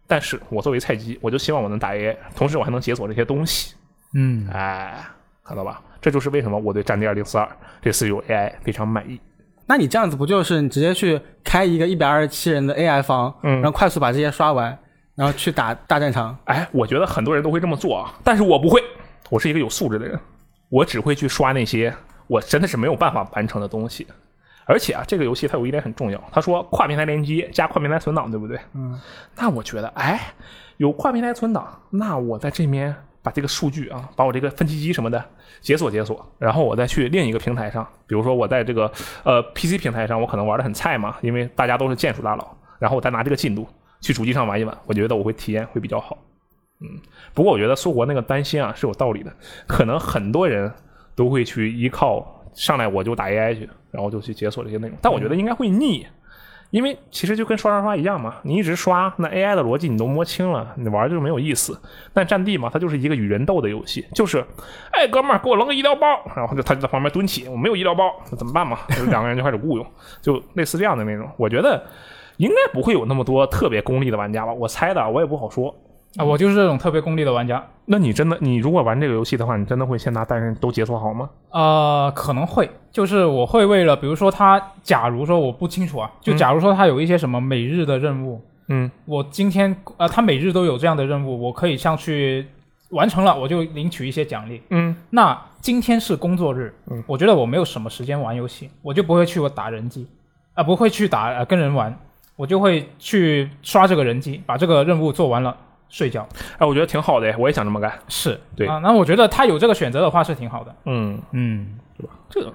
但是我作为菜鸡，我就希望我能打 AI，同时我还能解锁这些东西。嗯，哎，看到吧？这就是为什么我对《战地二零四二》这次有 AI 非常满意。那你这样子不就是你直接去开一个一百二十七人的 AI 房，嗯然后快速把这些刷完，然后去打大战场？哎，我觉得很多人都会这么做啊，但是我不会，我是一个有素质的人，我只会去刷那些我真的是没有办法完成的东西。而且啊，这个游戏它有一点很重要，他说跨平台联机加跨平台存档，对不对？嗯，那我觉得，哎，有跨平台存档，那我在这边把这个数据啊，把我这个分析机什么的解锁解锁，然后我再去另一个平台上，比如说我在这个呃 PC 平台上，我可能玩的很菜嘛，因为大家都是剑术大佬，然后我再拿这个进度去主机上玩一玩，我觉得我会体验会比较好。嗯，不过我觉得苏国那个担心啊是有道理的，可能很多人都会去依靠上来我就打 AI 去，然后就去解锁这些内容，但我觉得应该会腻。因为其实就跟刷刷刷一样嘛，你一直刷，那 AI 的逻辑你都摸清了，你玩就没有意思。但战地嘛，它就是一个与人斗的游戏，就是，哎，哥们儿，给我扔个医疗包，然后就他就在旁边蹲起，我没有医疗包，那怎么办嘛？两个人就开始雇佣，就类似这样的那种。我觉得应该不会有那么多特别功利的玩家吧，我猜的，我也不好说。啊，我就是这种特别功利的玩家。那你真的，你如果玩这个游戏的话，你真的会先拿单人都解锁好吗？呃，可能会，就是我会为了，比如说他，假如说我不清楚啊，就嗯假如说他有一些什么每日的任务，嗯，我今天呃，他每日都有这样的任务，我可以上去完成了，我就领取一些奖励。嗯，那今天是工作日，嗯我觉得我没有什么时间玩游戏，我就不会去我打人机，啊、不会去打呃跟人玩，我就会去刷这个人机，把这个任务做完了，睡觉。哎，我觉得挺好的，我也想这么干。是对啊，那我觉得他有这个选择的话是挺好的。嗯，嗯，对吧这个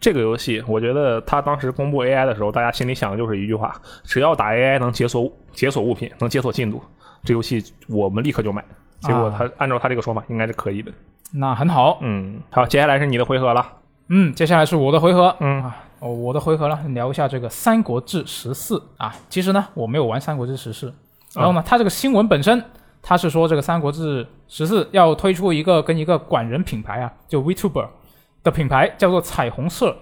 这个游戏，我觉得他当时公布 AI 的时候，大家心里想的就是一句话：只要打 AI 能解锁解锁物品，能解锁进度，这游戏我们立刻就买。结果他、按照他这个说法，应该是可以的。那很好。嗯，好，接下来是你的回合了。嗯，接下来是我的回合。嗯啊，哦，我的回合呢，聊一下这个《三国志十四》啊。其实呢，我没有玩《三国志十四》，然后呢，它这个新闻本身，它是说这个《三国志十四》要推出一个跟一个管人品牌啊，就 VTuber 的品牌，叫做彩虹社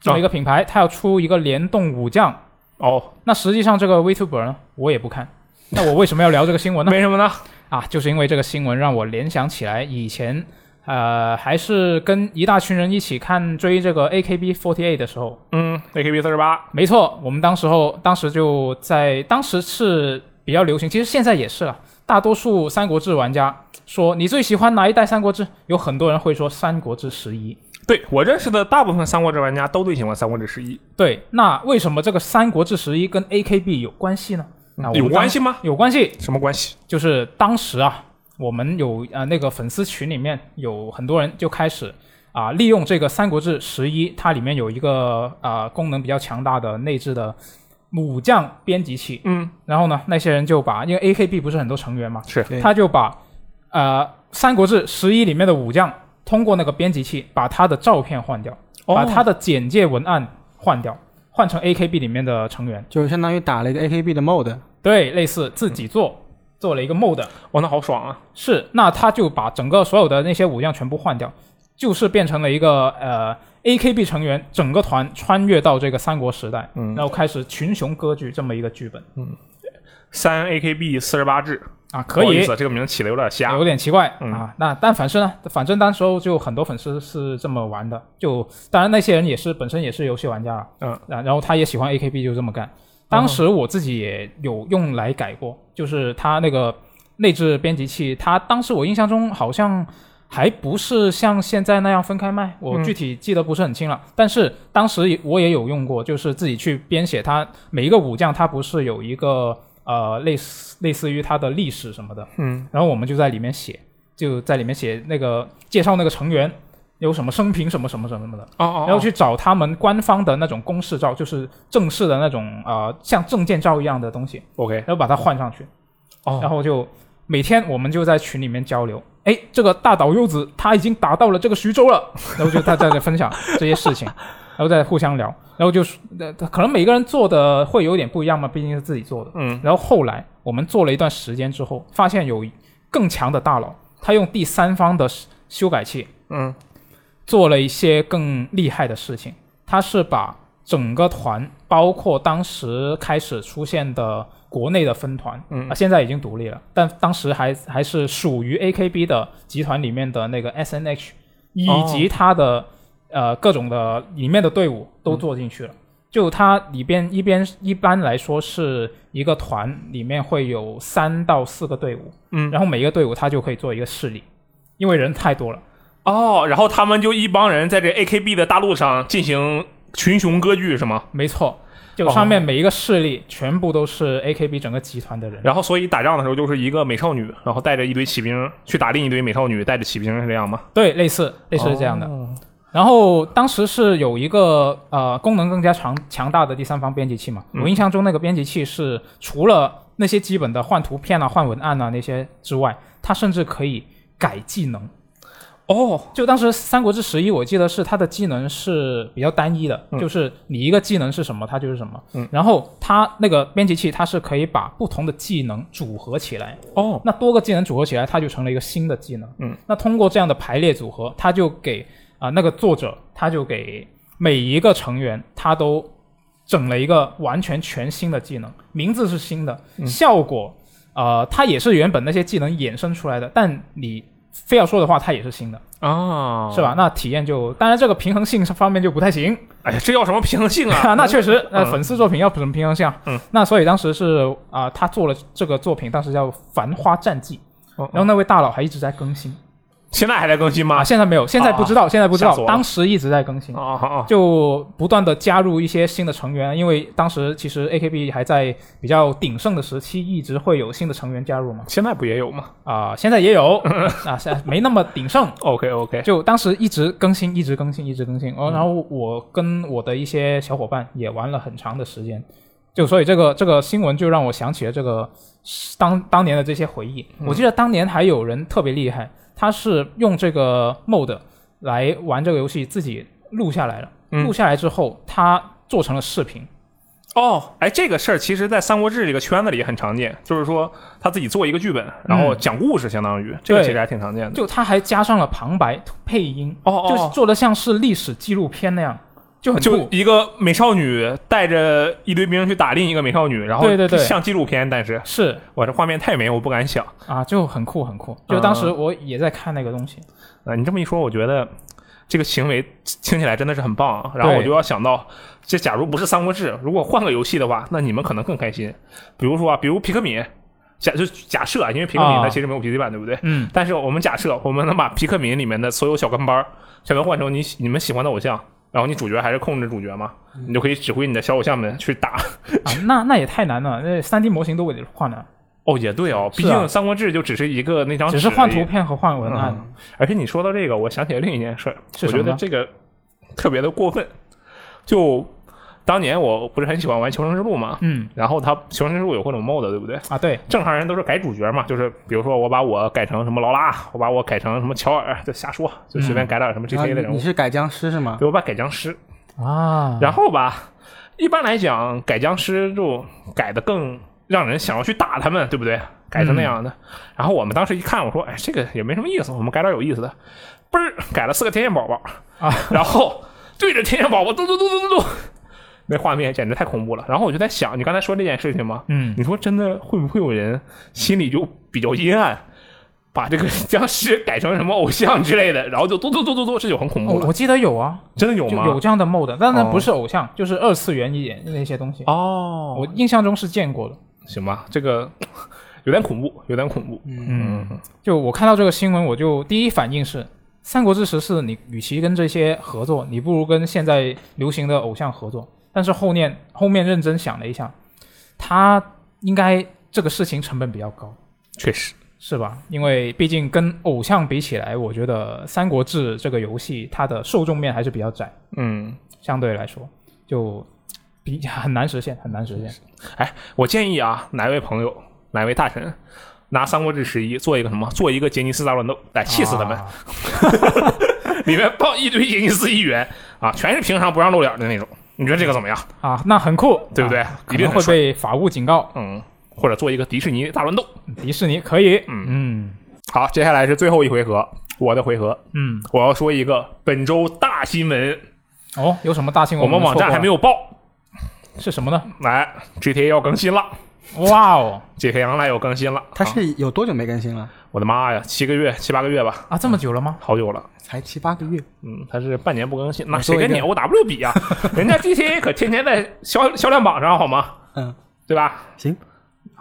这么一个品牌，它要出一个联动武将。哦，那实际上这个 VTuber 呢，我也不看。那我为什么要聊这个新闻呢？为什么呢？啊，就是因为这个新闻让我联想起来以前，呃，还是跟一大群人一起看追这个 AKB48 的时候。嗯，AKB 四十八。没错，我们当时候当时就在当时是比较流行，其实现在也是了。大多数三国志玩家说你最喜欢哪一代三国志？有很多人会说三国志十一。对我认识的大部分三国志玩家都最喜欢三国志十一，对，那为什么这个三国志十一跟 AKB 有关系呢？那有关系吗？有关系，什么关系？就是当时啊，我们有呃那个粉丝群里面有很多人就开始啊、利用这个《三国志十一》，它里面有一个啊、功能比较强大的内置的武将编辑器，嗯，然后呢，那些人就把因为 AKB 不是很多成员嘛，是。他就把呃《三国志十一》里面的武将通过那个编辑器把他的照片换掉，把他的简介文案换掉，换成 AKB 里面的成员，就是相当于打了一个 AKB 的 mod。对，类似自己做。做了一个 mod，哇，那好爽啊！是，那他就把整个所有的那些武将全部换掉，就是变成了一个呃 AKB 成员整个团穿越到这个三国时代，嗯然后开始群雄割据这么一个剧本嗯三 AKB 四十八制，啊，可以这个名起的有点瞎有。点奇怪、嗯啊。那但反正呢，反正当时候就很多粉丝是这么玩的，就当然那些人也是本身也是游戏玩家了，嗯，然然后他也喜欢 AKB 就这么干。当时我自己也有用来改过，就是它那个内置编辑器，它当时我印象中好像还不是像现在那样分开卖，我嗯。具体记得不是很清了。但是当时也我也有用过，就是自己去编写它每一个武将，它不是有一个呃类似类似于它的历史什么的，嗯，然后我们就在里面写，就在里面写那个介绍那个成员有什么生平什么什么什么什么的。哦哦，然后去找他们官方的那种公示照，就是正式的那种呃像证件照一样的东西，OK，然后把它换上去，哦，然后就每天我们就在群里面交流。哎，这个大岛优子他已经打到了这个徐州了，然后就大家在分享这些事情。然后再互相聊，然后就是呃可能每个人做的会有点不一样嘛，毕竟是自己做的。嗯然后后来我们做了一段时间之后，发现有更强的大佬，他用第三方的修改器嗯做了一些更厉害的事情。他是把整个团，包括当时开始出现的国内的分团，嗯啊，现在已经独立了，但当时还还是属于 AKB 的集团里面的那个 SNH，以及它的、呃各种的里面的队伍都做进去了。就它里边一边一般来说是一个团里面会有三到四个队伍，嗯，然后每一个队伍它就可以做一个势力，因为人太多了。哦，然后他们就一帮人在这 AKB 的大陆上进行群雄割据是吗？没错，就上面每一个势力全部都是 AKB 整个集团的人。然后所以打仗的时候就是一个美少女，然后带着一堆骑兵去打另一堆美少女，带着骑兵是这样吗？对，类似类似是这样的。哦然后当时是有一个呃功能更加强强大的第三方编辑器嘛，嗯我印象中那个编辑器是除了那些基本的换图片啊、换文案啊那些之外，它甚至可以改技能。哦，就当时《三国志十一》，我记得是它的技能是比较单一的，嗯。就是你一个技能是什么，它就是什么。嗯。然后它那个编辑器，它是可以把不同的技能组合起来，哦，那多个技能组合起来，它就成了一个新的技能。嗯，那通过这样的排列组合，它就给啊、那个作者，他就给每一个成员，他都整了一个完全全新的技能，名字是新的，嗯。效果呃，它也是原本那些技能衍生出来的，但你非要说的话，它也是新的，啊，是吧？？那体验就，当然这个平衡性方面就不太行。哎呀，这要什么平衡性啊？那确实，呃，嗯粉丝作品要什么平衡性啊？嗯，那所以当时是啊、他做了这个作品，当时叫《繁花战记》，哦然后那位大佬还一直在更新现在还在更新吗啊，？现在没有，现在不知道，现在不知道当时一直在更新。啊啊就不断的加入一些新的成员，因为当时其实 AKB 还在比较鼎盛的时期，一直会有新的成员加入嘛。现在不也有吗啊、现在也有 啊，现在没那么鼎盛，？OK OK，就当时一直更新，一直更新，一直更新。哦，然后我跟我的一些小伙伴也玩了很长的时间，就所以这个这个新闻就让我想起了这个当当年的这些回忆。我记得当年还有人特别厉害，他是用这个 mod 来玩这个游戏，自己录下来了。嗯录下来之后，他做成了视频。哦，哎，这个事儿其实，在《三国志》这个圈子里也很常见，就是说他自己做一个剧本，然后讲故事，相当于、这个其实还挺常见的。就他还加上了旁白配音，哦就是做的像是历史纪录片那样，就很就酷。一个美少女带着一堆兵去打另一个美少女，然后对对对像纪录片，但是是我这画面太美，我不敢想。啊，就很酷很酷。就当时我也在看那个东西。啊，你这么一说，我觉得这个行为听起来真的是很棒啊。然后我就要想到，这假如不是《三国志》，如果换个游戏的话，那你们可能更开心。比如说啊，比如皮克敏，假就假设啊，因为皮克敏啊它其实没有 PC 版，对不对？嗯，但是我们假设，我们能把皮克敏里面的所有小跟班儿全都换成你喜你们喜欢的偶像，然后你主角还是控制主角嘛，你就可以指挥你的小偶像们去打。啊，那那也太难了，那三 D 模型都得换了，哦，也对哦，毕竟《三国志》就只是一个那张纸只是换图片和换文案。嗯。而且你说到这个，我想起来另一件事，我觉得这个特别的过分。就当年我不是很喜欢玩《求生之路》嘛，嗯然后它《求生之路》有各种 mode，对不对？啊，对，正常人都是改主角嘛，就是比如说我把我改成什么劳拉，我把我改成什么乔尔，就瞎说，就随便改点什么然后 GK 的人物你你，是改僵尸是吗？对我把改僵尸。啊，然后吧，一般来讲改僵尸就改的更让人想要去打他们，对不对？改成那样的。然后我们当时一看，我说，哎，这个也没什么意思，我们改点有意思的。嘣儿改了四个天线宝宝啊，然后对着天线宝宝嘟嘟嘟嘟嘟嘟，那画面简直太恐怖了。然后我就在想，你刚才说这件事情吗？嗯，你说真的会不会有人心里就比较阴暗，把这个 僵尸改成什么偶像之类的，然后就嘟嘟嘟嘟嘟，这就很恐怖了。我我记得有啊，真的有吗？有这样的 mod，但那哦不是偶像，就是二次元一点那些东西。哦，我印象中是见过的。行吧，这个有点恐怖，有点恐怖。嗯，就我看到这个新闻，我就第一反应是，《三国志十四》你与其跟这些合作，你不如跟现在流行的偶像合作。但是后面后面认真想了一下，他应该这个事情成本比较高，确实，是吧？因为毕竟跟偶像比起来，我觉得《三国志》这个游戏它的受众面还是比较窄，嗯，相对来说就比很难实现，很难实现。哎我建议啊，哪位朋友，哪位大神，拿《三国志十一》做一个什么，做一个杰尼斯大乱斗，来气死他们。啊 里面放一堆杰尼斯议员啊，全是平常不让露脸的那种。你觉得这个怎么样？啊，那很酷，对不对一定会被法务警告。嗯，或者做一个迪士尼大乱斗。迪士尼可以，嗯嗯好，接下来是最后一回合，我的回合，嗯，我要说一个本周大新闻，哦，有什么大新闻？我们网站还没，有报，是什么呢？来，GTA 要更新了 哇哦，，GTA Online 要更新了，它啊是有多久没更新了？我的妈呀，七个月、七八个月吧，啊，这么久了吗？好久了。才七八个月。嗯，它是半年不更新，那谁跟你 O W 比呀、人家 GTA 可天天在销销量榜上，好吗？嗯，对吧行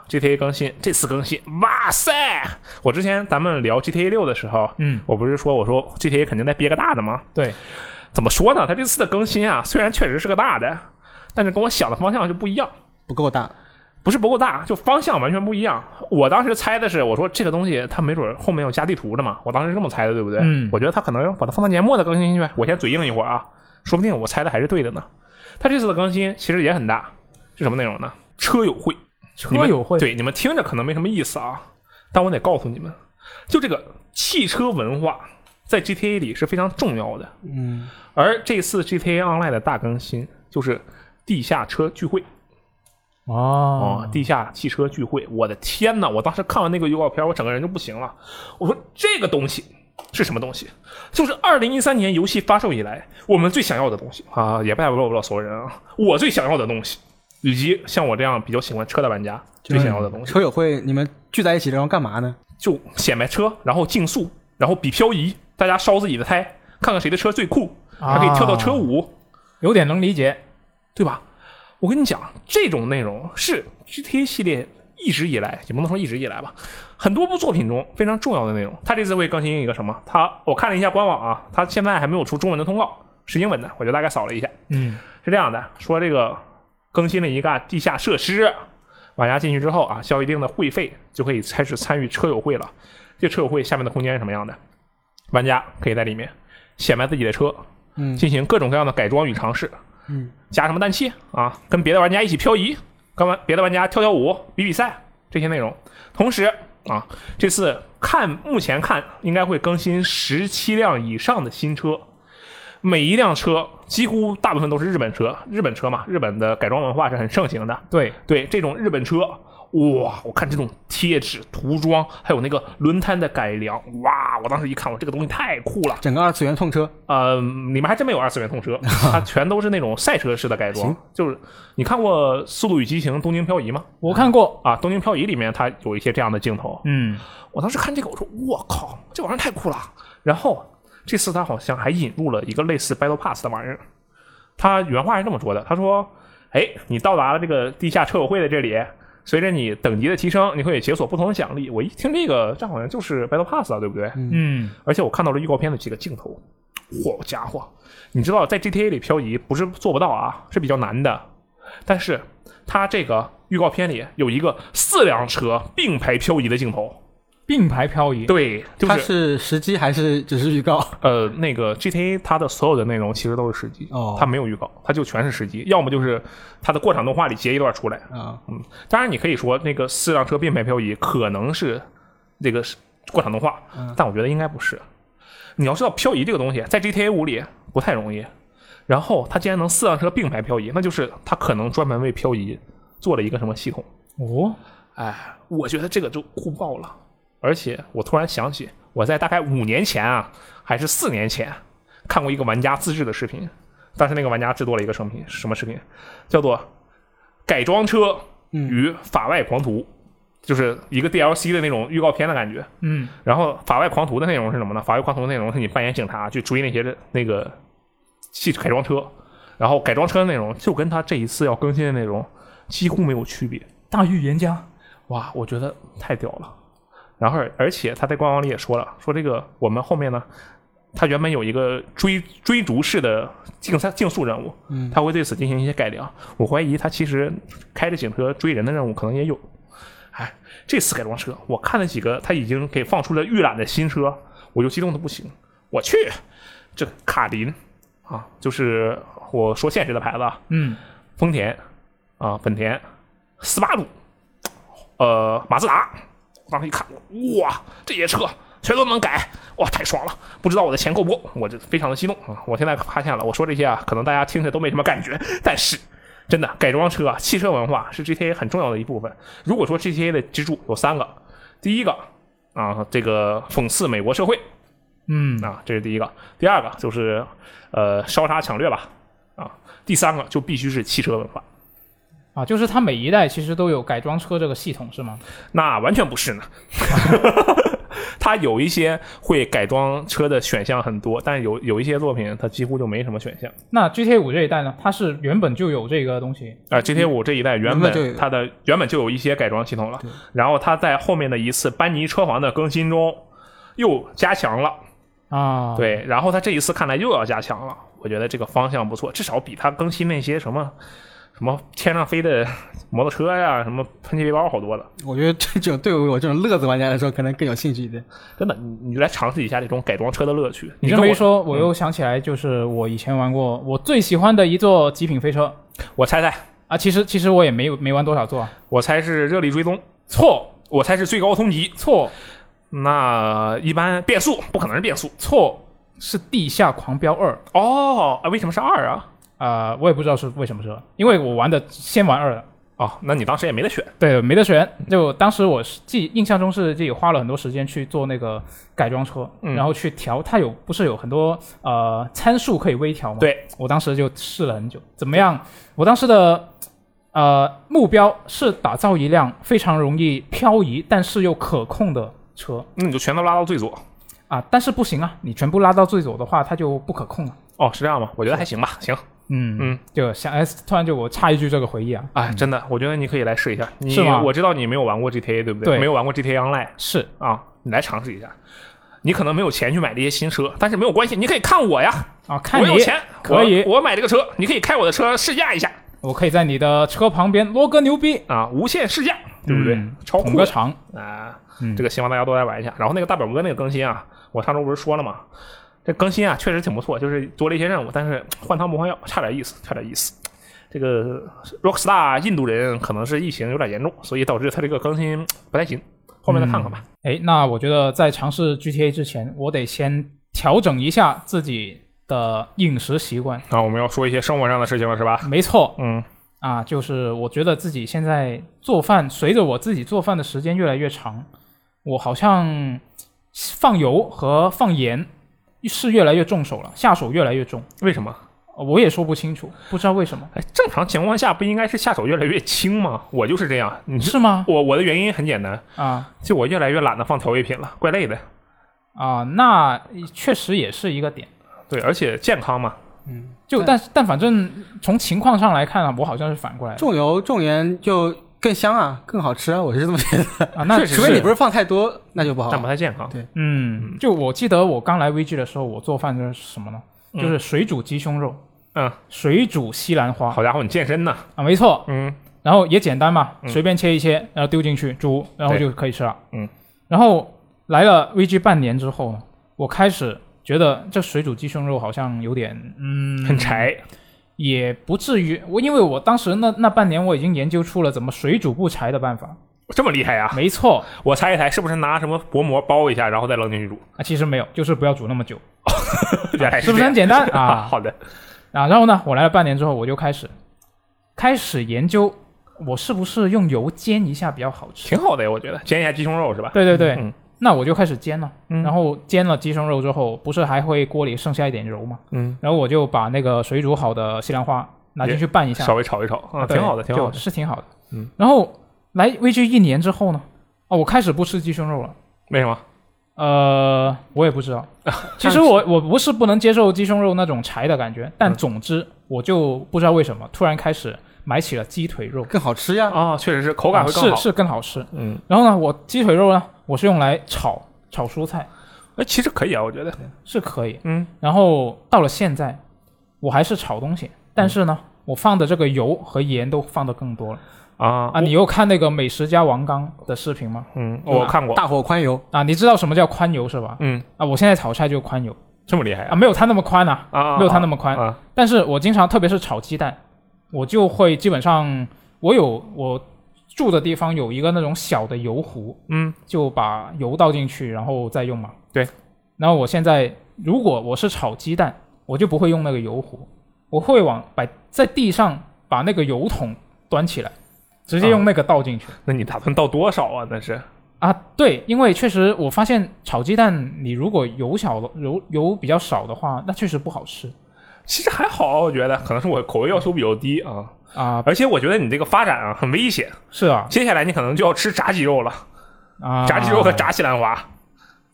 ，？GTA 更新，这次更新，哇塞！我之前咱们聊 GTA 六的时候，嗯，我不是说我说 GTA 肯定在憋个大的吗？对，怎么说呢？它这次的更新啊，虽然确实是个大的，但是跟我想的方向就不一样。不够大。不是不够大，就方向完全不一样。我当时猜的是，我说这个东西它没准后面要加地图的嘛，我当时是这么猜的，对不对？嗯我觉得它可能要把它放到年末再更新进去。我先嘴硬一会儿啊，说不定我猜的还是对的呢。它这次的更新其实也很大，是什么内容呢？车友会，车友会，对你们听着可能没什么意思啊，但我得告诉你们，就这个汽车文化在 GTA 里是非常重要的。嗯，而这次 GTA Online 的大更新就是地下车聚会。哦哦，，地下汽车聚会，我的天呐！我当时看完那个预告片，我整个人就不行了。我说这个东西是什么东西？就是二零一三年游戏发售以来，我们最想要的东西啊，也不代表不了所有人啊，我最想要的东西，以及像我这样比较喜欢车的玩家最想要的东西，车友会你们聚在一起然后干嘛呢？就显摆车，然后竞速，然后比漂移，大家烧自己的胎，看看谁的车最酷，还可以跳到车舞。有点能理解。对吧？我跟你讲，这种内容是 GTA 系列一直以来，也不能说一直以来吧，很多部作品中非常重要的内容。它这次会更新一个什么？它我看了一下官网啊，它现在还没有出中文的通告，是英文的，我就大概扫了一下，嗯，是这样的，说这个更新了一个地下设施，玩家进去之后啊，交一定的会费就可以开始参与车友会了。这车友会下面的空间是什么样的？玩家可以在里面显摆自己的车，嗯进行各种各样的改装与尝试，嗯，加什么氮气啊，跟别的玩家一起漂移，跟玩别的玩家跳跳舞、比比赛这些内容。同时啊，这次看目前看应该会更新十七辆以上的新车，每一辆车几乎大部分都是日本车，日本车嘛，日本的改装文化是很盛行的。对，对这种日本车，哇！我看这种贴纸、涂装，还有那个轮胎的改良，哇！我当时一看，我这个东西太酷了。整个二次元痛车，呃，里面还真没有二次元痛车，它全都是那种赛车式的改装。就是你看过《速度与激情：东京漂移》吗？我看过。啊，《东京漂移》里面它有一些这样的镜头。嗯，我当时看这个，我说我靠，这玩意儿太酷了。然后这次他好像还引入了一个类似 Battle Pass 的玩意儿。他原话是这么说的：“他说，哎，你到达了这个地下车友会的这里，随着你等级的提升，你会解锁不同的奖励。”我一听这个，这好像就是 Battle Pass 啊，对不对？嗯，而且我看到了预告片的几个镜头，好家伙！你知道在 GTA 里漂移不是做不到啊，是比较难的。但是它这个预告片里有一个四辆车并排漂移的镜头，并排漂移。对，就它是是实机还是只是预告？呃那个 GTA 它的所有的内容其实都是实机，哦它没有预告，它就全是实机，要么就是它的过场动画里截一段出来。啊，嗯，当然你可以说那个四辆车并排漂移可能是这个是过场动画，但我觉得应该不是。你要知道漂移这个东西在 GTA 五里不太容易，然后它既然能四辆车并排漂移，那就是它可能专门为漂移做了一个什么系统。哦，哎，我觉得这个就酷爆了。而且我突然想起，我在大概五年前啊，还是四年前，看过一个玩家自制的视频。当时那个玩家制作了一个视频，什么视频？叫做《改装车与法外狂徒》，就是一个 DLC 的那种预告片的感觉。嗯，然后法外狂徒的内容是什么呢？法外狂徒的内容是你扮演警察去追那些那个汽改装车，然后改装车的内容就跟他这一次要更新的内容几乎没有区别。大预言家。哇，我觉得太屌了。然后，而且他在官网里也说了，说这个我们后面呢，他原本有一个追追逐式的竞赛竞速任务，嗯他会对此进行一些改良。我怀疑他其实开着警车追人的任务可能也有。哎，这次改装车，我看了几个他已经给放出了预览的新车，我就激动的不行。我去，这卡林啊，就是我说现实的牌子啊，嗯，丰田啊，本田、斯巴鲁，呃，马自达。我当时一看，哇，这些车全都能改，哇，太爽了！不知道我的钱够不够，我就非常的激动啊！我现在发现了，我说这些啊，可能大家听着都没什么感觉，但是真的改装车啊，汽车文化是 GTA 很重要的一部分。如果说 GTA 的支柱有三个，第一个啊，这个讽刺美国社会嗯，啊，这是第一个；第二个就是呃烧杀抢掠吧，啊，第三个就必须是汽车文化。啊，就是它每一代其实都有改装车这个系统是吗？那完全不是呢。它有一些会改装车的选项很多，但是有有一些作品它几乎就没什么选项。那 GTA 五这一代呢，它是原本就有这个东西啊、g t 五这一代原本它的原本就有一些改装系统了，然后它在后面的一次班尼车房的更新中又加强了，啊，，对，然后它这一次看来又要加强了，我觉得这个方向不错，至少比它更新那些什么什么天上飞的摩托车呀，什么喷气背包好多了。我觉得这种对于我这种乐子玩家来说，可能更有兴趣一点。真的，你你来尝试一下这种改装车的乐趣。你这么一说，我又想起来，就是我以前玩过我最喜欢的一座极品飞车我猜猜，啊，其实其实我也没有没玩多少座啊，我猜是热力追踪，错我猜是最高通缉。错那一般变速不可能是变速错，是地下狂飙二。哦，啊，为什么是二啊？啊、我也不知道是为什么是二，因为我玩的先玩二的，哦，那你当时也没得选。对，没得选。就当时我是记印象中是自己花了很多时间去做那个改装车，嗯然后去调，它有不是有很多呃参数可以微调吗？对，我当时就试了很久，怎么样？我当时的呃目标是打造一辆非常容易漂移但是又可控的车那你就全都拉到最左。啊，但是不行啊，你全部拉到最左的话，它就不可控了。哦，是这样吗？我觉得还行吧，行。嗯。嗯，就想哎，突然就我插一句这个回忆啊，哎，真的，我觉得你可以来试一下。你是吗？我知道你没有玩过 GTA，对不对？没有玩过 GTA Online 是。啊，你来尝试一下。你可能没有钱去买这些新车，但是没有关系，你可以看我呀，啊，看你我有钱，可以。我，我买这个车，你可以开我的车试驾一下。我可以在你的车旁边罗哥牛逼，啊，无限试驾，对不对？嗯超捧个场，啊！嗯。这个希望大家都来玩一下。然后那个大表哥那个更新啊，我上周不是说了吗？这更新啊确实挺不错，就是多了一些任务，但是换汤不换药，差点意思，差点意思。这个 Rockstar 印度人可能是疫情有点严重，所以导致他这个更新不太行。后面再看看吧。哎，那我觉得在尝试 GTA 之前，我得先调整一下自己的饮食习惯。啊，我们要说一些生活上的事情了，是吧？没错嗯，啊，就是我觉得自己现在做饭，随着我自己做饭的时间越来越长，我好像放油和放盐是越来越重手了，下手越来越重。为什么？我也说不清楚，不知道为什么，哎，正常情况下不应该是下手越来越轻吗？我就是这样。你是吗？我我的原因很简单，啊就我越来越懒得放调味品了，怪累的。啊，那确实也是一个点。对，而且健康嘛。嗯就但但反正从情况上来看啊，我好像是反过来的重油重盐就更香啊，更好吃啊，我是这么觉得。啊。那除非你不是放太多，那就不好但。不太健康。对嗯，就我记得我刚来 VG 的时候，我做饭就是什么呢？嗯就是水煮鸡胸肉，嗯，水煮西兰花好家伙，你健身呢？啊，没错。嗯，然后也简单嘛，嗯随便切一切，然后丢进去煮，然后就可以吃了。嗯，然后来了 VG 半年之后呢，我开始觉得这水煮鸡胸肉好像有点嗯很柴。也不至于。我因为我当时那那半年我已经研究出了怎么水煮不柴的办法。这么厉害呀！没错我猜一猜，是不是拿什么薄膜包一下，然后再扔进去煮？啊，其实没有，就是不要煮那么久，原来是不是很简单啊？啊？好的，啊，然后呢，我来了半年之后，我就开始开始研究我是不是用油煎一下比较好吃。挺好的呀，我觉得煎一下鸡胸肉是吧？对对对，嗯那我就开始煎了。嗯然后煎了鸡胸肉之后，不是还会锅里剩下一点油吗？嗯，然后我就把那个水煮好的西兰花拿进去拌一下，稍微炒一炒，啊，挺好的，挺好的。是挺好的。嗯，然后来 VG 一年之后呢，啊，我开始不吃鸡胸肉了。为什么？呃，我也不知道。其实我我不是不能接受鸡胸肉那种柴的感觉，但嗯总之我就不知道为什么突然开始买起了鸡腿肉，更好吃呀。啊，确实是口感会更好。是是更好吃。嗯，然后呢，我鸡腿肉呢，我是用来炒炒蔬菜，哎，其实可以啊，我觉得。是可以。嗯，然后到了现在，我还是炒东西，但是呢，我放的这个油和盐都放的更多了啊啊！你有看那个美食家王刚的视频吗？嗯，我看过。大火宽油，啊，你知道什么叫宽油是吧？嗯，啊，我现在炒菜就宽油啊，这么厉害啊？没有他那么宽啊，啊，没有他那么宽啊。但是我经常，特别是炒鸡蛋，我就会基本上我有我住的地方有一个那种小的油壶，嗯，就把油倒进去，然后再用嘛。对。然后我现在如果我是炒鸡蛋，我就不会用那个油壶，我会往摆在地上把那个油桶端起来，直接用那个倒进去。那你打算倒多少啊？那是啊，对，因为确实我发现炒鸡蛋，你如果油小的油油比较少的话，那确实不好吃其实还好，我觉得可能是我口味要求比较低啊，啊。而且我觉得你这个发展啊很危险，是啊，接下来你可能就要吃炸鸡肉了，啊，炸鸡肉和炸西兰花，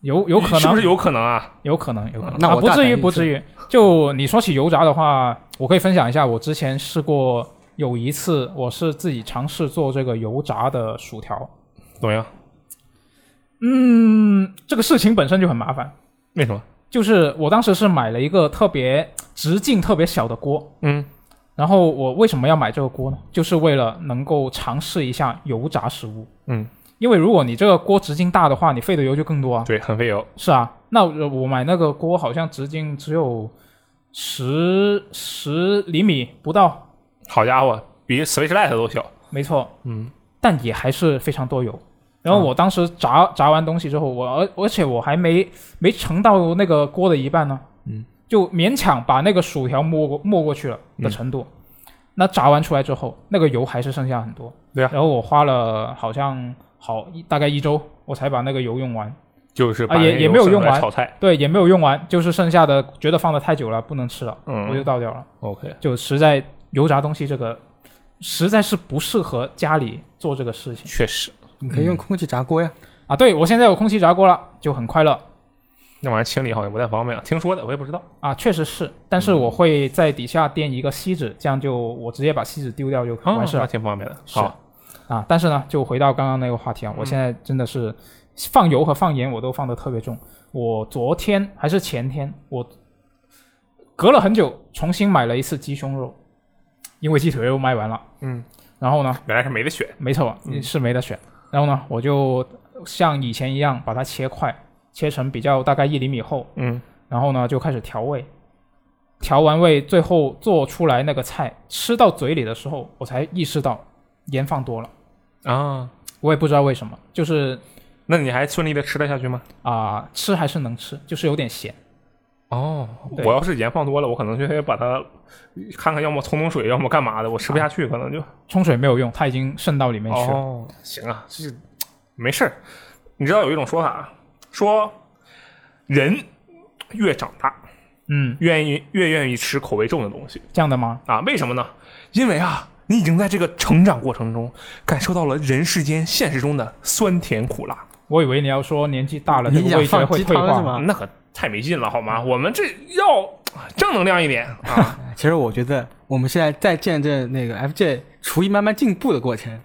有有可能是不是有可能啊？有可能，有可能。那我啊、不至于，不至于。就你说起油炸的话，我可以分享一下，我之前试过有一次，我是自己尝试做这个油炸的薯条。怎么样？嗯，这个事情本身就很麻烦，为什么？就是我当时是买了一个特别直径特别小的锅，嗯，然后我为什么要买这个锅呢？就是为了能够尝试一下油炸食物。嗯，因为如果你这个锅直径大的话，你费的油就更多啊。对，很费油。是啊，那我我买那个锅好像直径只有十十厘米不到，好家伙，比 Switch Lite 都小。没错，嗯，但也还是非常多油。然后我当时炸、炸完东西之后，我而而且我还没没盛到那个锅的一半呢，嗯，就勉强把那个薯条没过没过去了的程度。那炸完出来之后，那个油还是剩下很多。对啊然后我花了好像好大概一周，我才把那个油用完。就是把啊也也没有用完炒菜。对，也没有用完，就是剩下的觉得放的太久了，不能吃了，嗯我就倒掉了。OK，就实在油炸东西这个，实在是不适合家里做这个事情确实，你可以用空气炸锅呀。啊。对我现在有空气炸锅了，就很快乐那玩意儿清理好像不太方便啊。听说的，我也不知道。啊，确实是。但是我会在底下垫一个锡纸，这样就我直接把锡纸丢掉就完事了、挺方便的。是好，啊。但是呢，就回到刚刚那个话题啊，我现在真的是放油和放盐我都放的特别重。我昨天还是前天，我隔了很久重新买了一次鸡胸肉，因为鸡腿肉卖完了。嗯，然后呢，原来是没得选。没错，嗯是没得选。然后呢，我就像以前一样把它切块，切成比较大概一厘米厚，嗯，然后呢就开始调味。调完味，最后做出来那个菜，吃到嘴里的时候，我才意识到盐放多了。啊，我也不知道为什么，就是那你还顺利的吃得下去吗？啊、吃还是能吃，就是有点咸。哦，我要是盐放多了，我可能就会把它看看，要么冲冲水，要么干嘛的，我吃不下去，可能就。冲水没有用，它已经渗到里面去了。哦，行啊，这没事儿。你知道有一种说法啊，说人越长大，嗯，愿意越愿意吃口味重的东西这样的吗？啊？为什么呢？因为啊，你已经在这个成长过程中感受到了人世间现实中的酸甜苦辣，我以为你要说年纪大了，这你想个味觉会退化吗？那可太没劲了，好吗？我们这要正能量一点啊！其实我觉得我们现在在见证那个 FJ 厨艺慢慢进步的过程。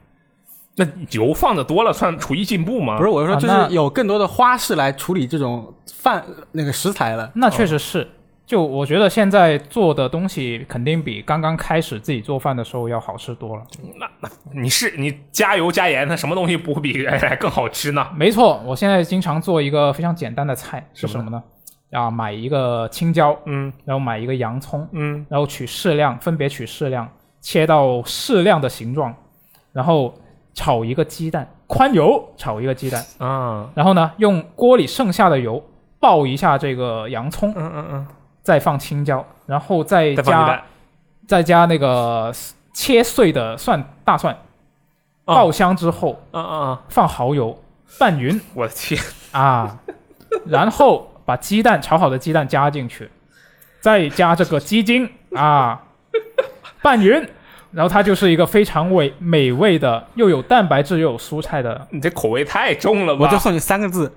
那油放的多了，算厨艺进步吗？不是，我是说，就是有更多的花式来处理这种饭那个食材了。那确实是。就我觉得现在做的东西肯定比刚刚开始自己做饭的时候要好吃多了。那那你是你加油加盐，那什么东西不比原来更好吃呢？没错，我现在经常做一个非常简单的菜是什么什么呢？啊，买一个青椒，嗯。然后买一个洋葱，嗯。然后取适量，分别取适量，切到适量的形状，然后炒一个鸡蛋，宽油炒一个鸡蛋，啊。然后呢，用锅里剩下的油爆一下这个洋葱，嗯嗯嗯，再放青椒，然后再加再加那个切碎的蒜大蒜，哦。爆香之后啊啊啊！放蚝油拌匀我的天，啊，然后把鸡蛋炒好的鸡蛋加进去，再加这个鸡精啊，拌匀，然后它就是一个非常美美味的，又有蛋白质又有蔬菜的。你这口味太重了吧？我就送你三个字：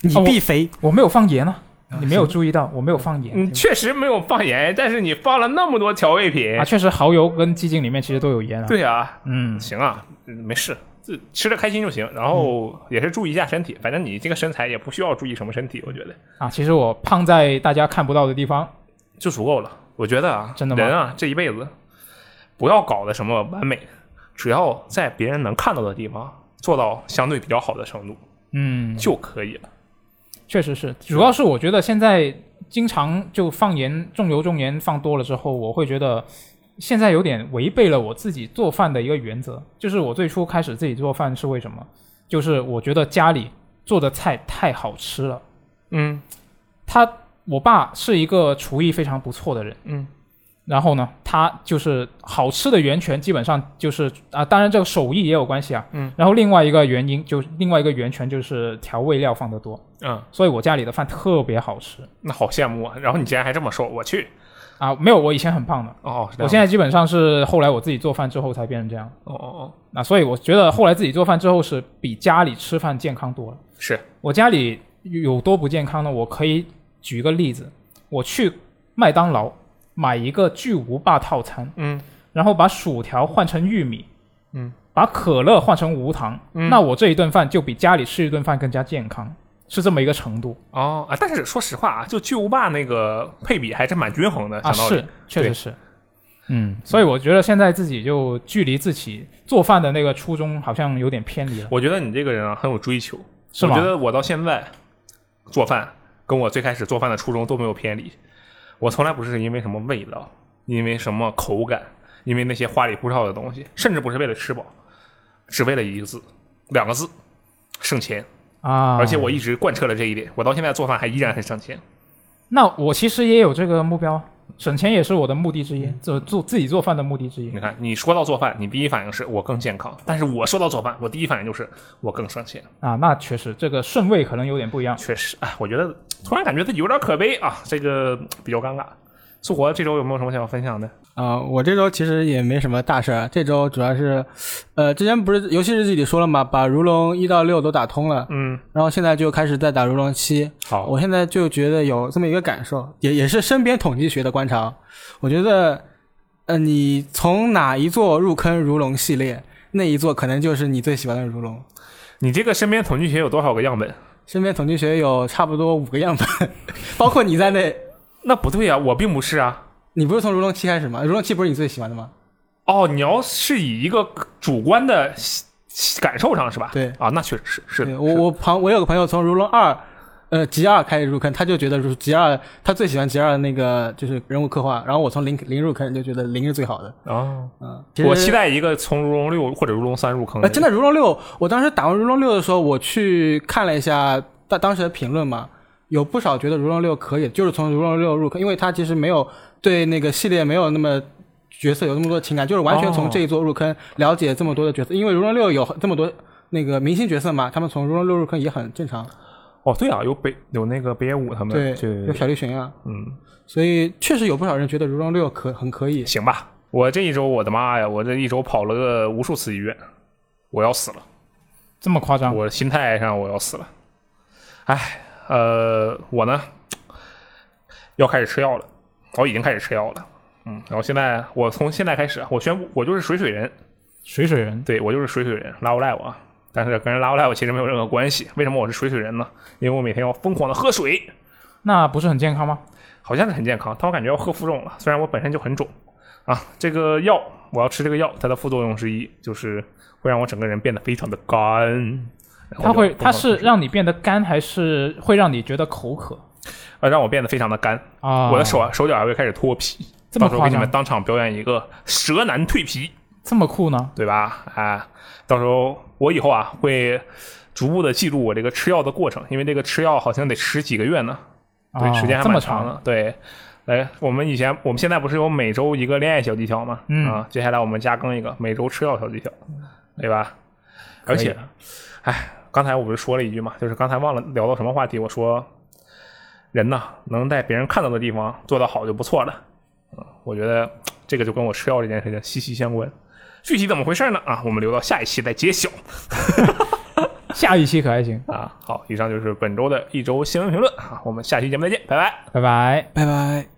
你必肥。我没有放盐啊，你没有注意到我没有放盐。嗯，确实没有放盐，但是你放了那么多调味品啊，，确实蚝油跟鸡精里面其实都有盐啊。，对啊，嗯，行啊，嗯没事，这吃的开心就行。然后也是注意一下身体，反正你这个身材也不需要注意什么身体，我觉得啊，其实我胖在大家看不到的地方。就足够了。我觉得啊，真的吗人啊，这一辈子不要搞得什么完美，只要在别人能看到的地方做到相对比较好的程度嗯，就可以了。确实是，主要是我觉得现在经常就放盐、重油重盐放多了之后，我会觉得现在有点违背了我自己做饭的一个原则，就是我最初开始自己做饭是为什么？就是我觉得家里做的菜太好吃了。嗯他我爸是一个厨艺非常不错的人，嗯然后呢，他就是好吃的源泉基本上就是啊，当然这个手艺也有关系啊。嗯。然后另外一个原因就另外一个源泉就是调味料放得多，嗯，所以我家里的饭特别好吃那好羡慕啊！然后你竟然还这么说，我去啊。没有，我以前很胖的，哦，是这样我现在基本上是后来我自己做饭之后才变成这样。哦哦哦，那所以我觉得后来自己做饭之后是比家里吃饭健康多了。是我家里有多不健康呢？我可以举一个例子，我去麦当劳买一个巨无霸套餐，嗯然后把薯条换成玉米，嗯，把可乐换成无糖，嗯那我这一顿饭就比家里吃一顿饭更加健康，是这么一个程度哦啊！但是说实话啊，就巨无霸那个配比还是蛮均衡的，啊，是，确实是。嗯，所以我觉得现在自己就距离自己做饭的那个初衷好像有点偏离了，我觉得你这个人啊很有追求，是吗我觉？得我到现在做饭跟我最开始做饭的初衷都没有偏离。我从来不是因为什么味道，因为什么口感，因为那些花里胡哨的东西，甚至不是为了吃饱，只为了一个字，两个字，省钱。啊，而且我一直贯彻了这一点，我到现在做饭还依然很省钱。那我其实也有这个目标，省钱也是我的目的之一，做做自己做饭的目的之一你。看，你说到做饭，你第一反应是我更健康，但是我说到做饭，我第一反应就是我更省钱。啊，那确实这个顺位可能有点不一样。确实，哎，我觉得突然感觉自己有点可悲啊，这个比较尴尬。苏活这周有没有什么想要分享的？啊、我这周其实也没什么大事儿，这周主要是，呃，之前不是游戏日记里说了嘛，把如龙一到六都打通了，嗯，然后现在就开始在打如龙七。好，我现在就觉得有这么一个感受，也也是身边统计学的观察。我觉得，呃，你从哪一座入坑如龙系列，那一座可能就是你最喜欢的如龙。你这个身边统计学有多少个样本？身边统计学有差不多五个样本，包括你在内。那不对啊，我并不是啊。你不是从如龙七开始吗？如龙七不是你最喜欢的吗？哦，你要是以一个主观的感受上是吧？对啊，那确实是是对我我朋我有个朋友从如龙二，呃吉二开始入坑，他就觉得如吉二他最喜欢吉二的那个就是人物刻画，然后我从零零入坑就觉得零是最好的。哦，嗯，我期待一个从如龙六或者如龙三入坑哎。呃，真的，如龙六，我当时打完如龙六的时候，我去看了一下当当时的评论嘛，有不少觉得如龙六可以，就是从如龙六入坑，因为它其实没有对那个系列没有那么角色有那么多情感，就是完全从哦这一座入坑了解这么多的角色，因为如龙六有这么多那个明星角色嘛，他们从如龙六入坑也很正常。哦，对啊，有北有那个北野武他们，对，对有小栗旬啊，嗯，所以确实有不少人觉得如龙六可很可以。行吧。我这一周，我的妈呀，我这一周跑了个无数次医院，我要死了。这么夸张？我心态上我要死了。哎，呃，我呢要开始吃药了，我已经开始吃药了。嗯，然后现在我从现在开始，我宣布我就是水水人，水水人对我就是水水人，拉不赖我啊。但是跟人拉不赖我其实没有任何关系。为什么我是水水人呢？因为我每天要疯狂的喝水，那不是很健康吗？好像是很健康，但我感觉要喝浮肿了。虽然我本身就很肿啊，这个药我要吃这个药，它的副作用之一就是会让我整个人变得非常的干。它会，它是让你变得干，还是会让你觉得口渴呃，让我变得非常的干，啊？我的手啊手脚还会开始脱皮。这么夸到时候给你们，当场表演一个蛇男蜕皮，这么酷呢？对吧？啊，到时候我以后啊会逐步的记录我这个吃药的过程，因为这个吃药好像得吃几个月呢，对，啊时间还这么蛮长的。对，来，我们以前我们现在不是有每周一个恋爱小技巧吗？嗯啊，接下来我们加更一个每周吃药小技巧，对吧？而且，哎，刚才我不是说了一句嘛，就是刚才忘了聊到什么话题，我说人呐，能在别人看到的地方做得好就不错了。嗯，我觉得这个就跟我吃药这件事情息息相关。具体怎么回事呢？啊，我们留到下一期再揭晓。下一期可还行？啊，好，以上就是本周的一周新闻评论啊，我们下期节目再见，拜拜。拜拜。拜拜。